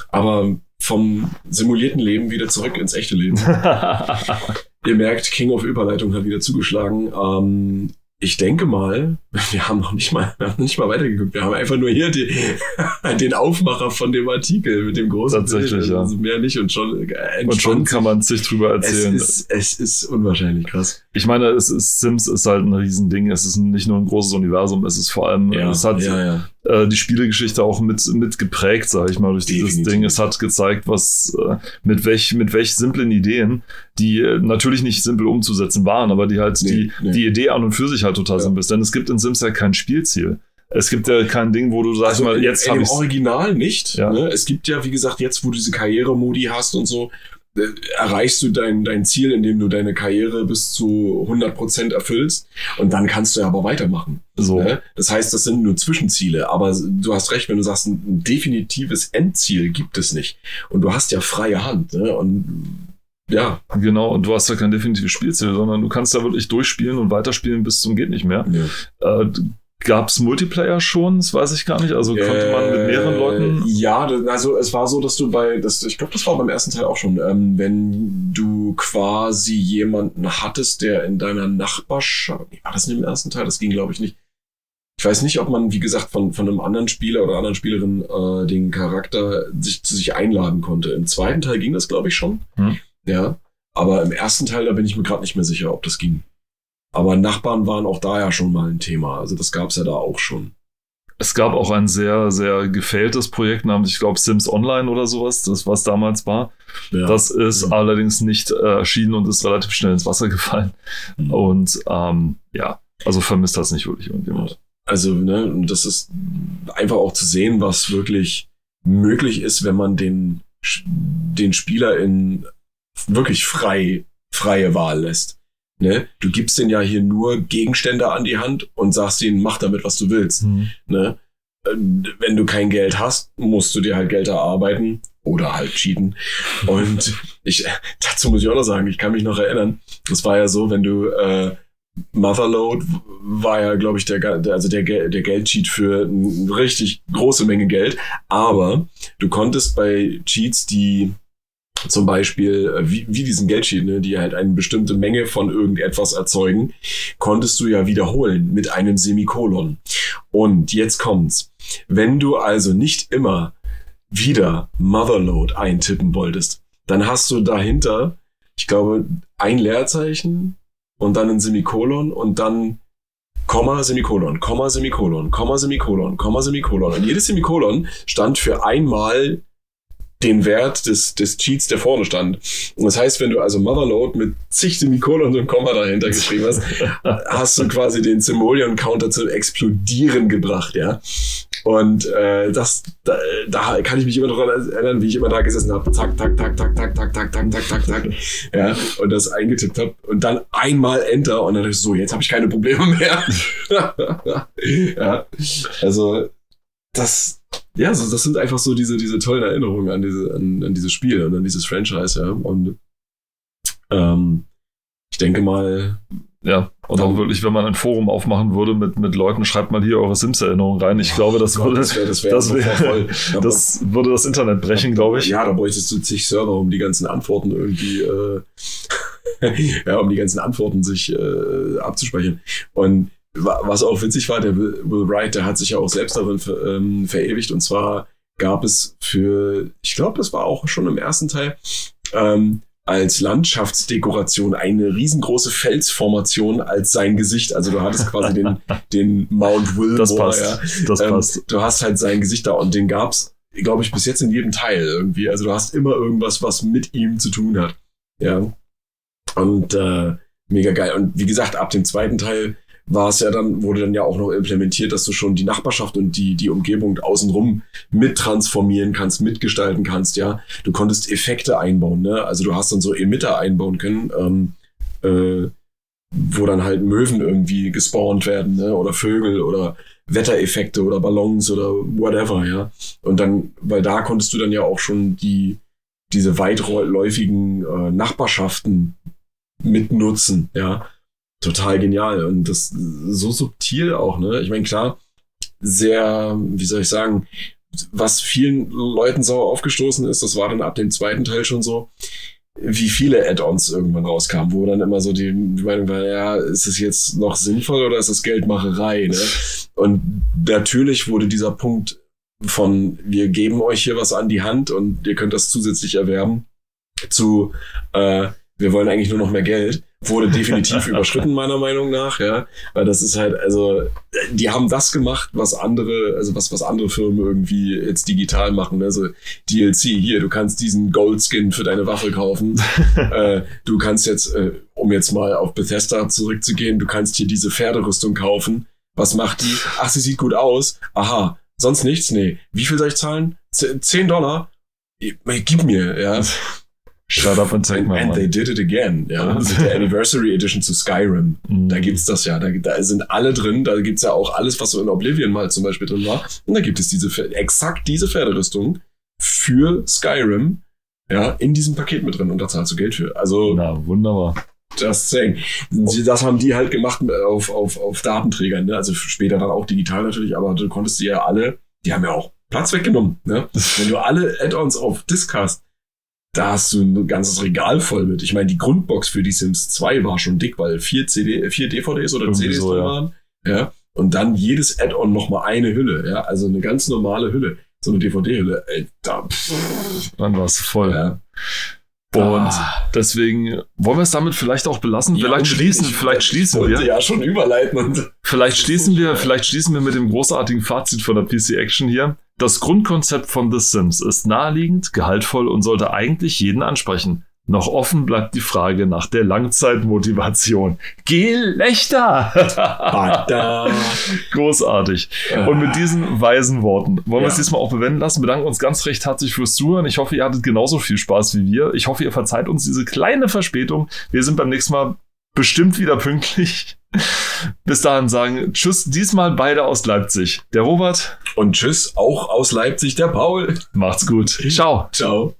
Aber vom simulierten Leben wieder zurück ins echte Leben. Ihr merkt, King of Überleitung hat wieder zugeschlagen. Ähm, ich denke mal, wir haben noch nicht mal, wir haben nicht mal weitergeguckt. Wir haben einfach nur hier die, den Aufmacher von dem Artikel mit dem großen Tatsächlich, Bild. Also mehr nicht und schon äh, Und schon kann man sich drüber erzählen. Es ist, es ist unwahrscheinlich krass. Ich meine, es ist, Sims ist halt ein Riesending. Es ist nicht nur ein großes Universum, es ist vor allem, ja, es hat ja, ja. Äh, die Spielegeschichte auch mit, mit geprägt, sage ich mal, durch Definitiv. dieses Ding. Es hat gezeigt, was, äh, mit welch, mit welch simplen Ideen, die äh, natürlich nicht simpel umzusetzen waren, aber die halt nee, die, nee. die Idee an und für sich halt total simpel ist. Denn es gibt in Sims ja kein Spielziel. Es gibt ja kein Ding, wo du sagst also mal, jetzt habe ich Original nicht. Ja. Ne? Es gibt ja, wie gesagt, jetzt, wo du diese Karrieremodi hast und so, erreichst du dein, dein Ziel, indem du deine Karriere bis zu 100% erfüllst und dann kannst du aber weitermachen. So. Ne? Das heißt, das sind nur Zwischenziele, aber du hast recht, wenn du sagst, ein definitives Endziel gibt es nicht und du hast ja freie Hand ne? und ja. Genau, und du hast ja kein definitives Spielziel, sondern du kannst da wirklich durchspielen und weiterspielen bis zum geht nicht mehr. Ja. Äh, Gab es Multiplayer schon? Das weiß ich gar nicht. Also konnte man mit mehreren äh, Leuten. Ja, also es war so, dass du bei, das, ich glaube, das war beim ersten Teil auch schon, ähm, wenn du quasi jemanden hattest, der in deiner Nachbarschaft, war das nicht im ersten Teil? Das ging, glaube ich, nicht. Ich weiß nicht, ob man, wie gesagt, von, von einem anderen Spieler oder anderen Spielerin äh, den Charakter sich zu sich einladen konnte. Im zweiten Teil ging das, glaube ich, schon. Hm. Ja. Aber im ersten Teil, da bin ich mir gerade nicht mehr sicher, ob das ging. Aber Nachbarn waren auch da ja schon mal ein Thema. Also das gab es ja da auch schon. Es gab auch ein sehr, sehr gefälltes Projekt namens, ich glaube, Sims Online oder sowas, das was damals war. Ja, das ist ja. allerdings nicht äh, erschienen und ist relativ schnell ins Wasser gefallen. Mhm. Und ähm, ja, also vermisst das nicht wirklich irgendjemand. Also, ne, und das ist einfach auch zu sehen, was wirklich möglich ist, wenn man den, den Spieler in wirklich frei, freie Wahl lässt. Ne? Du gibst den ja hier nur Gegenstände an die Hand und sagst ihnen, mach damit, was du willst. Mhm. Ne? Äh, wenn du kein Geld hast, musst du dir halt Geld erarbeiten oder halt cheaten. Und ich, dazu muss ich auch noch sagen, ich kann mich noch erinnern, das war ja so, wenn du, äh, Motherload war ja, glaube ich, der, also der, der Geldcheat für eine richtig große Menge Geld. Aber du konntest bei Cheats, die zum Beispiel, äh, wie, wie diesen Geldcheat, ne, die halt eine bestimmte Menge von irgendetwas erzeugen, konntest du ja wiederholen mit einem Semikolon. Und jetzt kommt's. Wenn du also nicht immer wieder Motherload eintippen wolltest, dann hast du dahinter, ich glaube, ein Leerzeichen und dann ein Semikolon und dann Komma, Semikolon, Komma, Semikolon, Komma, Semikolon, Komma, Semikolon. Und jedes Semikolon stand für einmal den Wert des, des Cheats, der vorne stand. Und das heißt, wenn du also Motherload mit zig Semikolon und Komma dahinter geschrieben hast, hast du quasi den Simoleon-Counter zu explodieren gebracht, ja. Und äh, das, da, da kann ich mich immer noch erinnern, wie ich immer da gesessen habe. Zack, tack, tack, tack, tack, tack, tack, tack, tack, tack, tack. Ja, und das eingetippt habe. Und dann einmal Enter und dann dachte ich so, jetzt habe ich keine Probleme mehr. ja, also das, ja, so, das sind einfach so diese, diese tollen Erinnerungen an diese, an, an dieses Spiel und an dieses Franchise, ja. Und ähm, ich denke mal, ja, und auch wirklich, wenn man ein Forum aufmachen würde mit, mit Leuten, schreibt mal hier eure Sims-Erinnerungen rein. Ich glaube, das, oh würde, das, wär, das, wär das, wär, das würde das Internet brechen, glaube ich. Ja, da bräuchtest du zig Server, um die ganzen Antworten irgendwie, äh, ja, um die ganzen Antworten sich äh, abzuspeichern. Und was auch witzig war, der Will Wright, der hat sich ja auch selbst darin ver, ähm, verewigt. Und zwar gab es für, ich glaube, das war auch schon im ersten Teil, ähm, als Landschaftsdekoration eine riesengroße Felsformation als sein Gesicht. Also du hattest quasi den, den Mount Wilmore. Das passt. Ja. Das ähm, passt. Du hast halt sein Gesicht da und den gab's, glaube ich, bis jetzt in jedem Teil irgendwie. Also du hast immer irgendwas, was mit ihm zu tun hat. Ja. Und äh, mega geil. Und wie gesagt, ab dem zweiten Teil war es ja dann, wurde dann ja auch noch implementiert, dass du schon die Nachbarschaft und die, die Umgebung außenrum mittransformieren kannst, mitgestalten kannst, ja. Du konntest Effekte einbauen, ne? Also du hast dann so Emitter einbauen können, ähm, äh, wo dann halt Möwen irgendwie gespawnt werden, ne? Oder Vögel oder Wettereffekte oder Ballons oder whatever, ja. Und dann, weil da konntest du dann ja auch schon die, diese weitläufigen äh, Nachbarschaften mitnutzen, ja total genial und das so subtil auch, ne? Ich meine, klar, sehr, wie soll ich sagen, was vielen Leuten sauer aufgestoßen ist, das war dann ab dem zweiten Teil schon so, wie viele Add-ons irgendwann rauskamen, wo dann immer so die, die Meinung war, ja, ist es jetzt noch sinnvoll oder ist es Geldmacherei, ne? Und natürlich wurde dieser Punkt von, wir geben euch hier was an die Hand und ihr könnt das zusätzlich erwerben, zu, äh, wir wollen eigentlich nur noch mehr Geld wurde definitiv überschritten, meiner Meinung nach, ja. Weil das ist halt, also, die haben das gemacht, was andere, also was, was andere Firmen irgendwie jetzt digital machen. Also DLC, hier, du kannst diesen Goldskin für deine Waffe kaufen. äh, du kannst jetzt, äh, um jetzt mal auf Bethesda zurückzugehen, du kannst hier diese Pferderüstung kaufen. Was macht die? Ach, sie sieht gut aus. Aha. Sonst nichts? Nee. Wie viel soll ich zahlen? Zehn Dollar? Gib mir, ja. Shut up and take my And they did it again, ja. Mit der Anniversary Edition zu Skyrim. Mm. Da gibt's das ja. Da, da, sind alle drin. Da gibt's ja auch alles, was so in Oblivion mal zum Beispiel drin war. Und da gibt es diese, exakt diese Pferderüstung für Skyrim, ja, in diesem Paket mit drin. Und da zahlst du Geld für. Also. Na, wunderbar. Das Thing. Das haben die halt gemacht auf, auf, auf Datenträgern, ne? Also später dann auch digital natürlich, aber du konntest die ja alle, die haben ja auch Platz weggenommen, ne? Wenn du alle Add-ons auf Disk hast, da hast du ein ganzes Regal voll mit. Ich meine, die Grundbox für die Sims 2 war schon dick, weil vier CD, vier DVDs oder Irgendwie CDs so, drin ja. waren. Ja. Und dann jedes Add-on nochmal eine Hülle, ja. Also eine ganz normale Hülle. So eine DVD-Hülle. Ey, da. Dann war es voll. Ja. Und ah. deswegen wollen wir es damit vielleicht auch belassen. Ja, vielleicht schließen, ich, vielleicht schließen wir. Ja, schon überleiten. Vielleicht schließen wir, vielleicht schließen wir mit dem großartigen Fazit von der PC Action hier. Das Grundkonzept von The Sims ist naheliegend, gehaltvoll und sollte eigentlich jeden ansprechen. Noch offen bleibt die Frage nach der Langzeitmotivation. Gelächter! Großartig. Und mit diesen weisen Worten wollen wir es diesmal auch bewenden lassen. Bedanken uns ganz recht herzlich fürs Zuhören. Ich hoffe, ihr hattet genauso viel Spaß wie wir. Ich hoffe, ihr verzeiht uns diese kleine Verspätung. Wir sind beim nächsten Mal bestimmt wieder pünktlich. Bis dahin sagen Tschüss, diesmal beide aus Leipzig. Der Robert. Und Tschüss, auch aus Leipzig, der Paul. Macht's gut. Ciao. Ciao.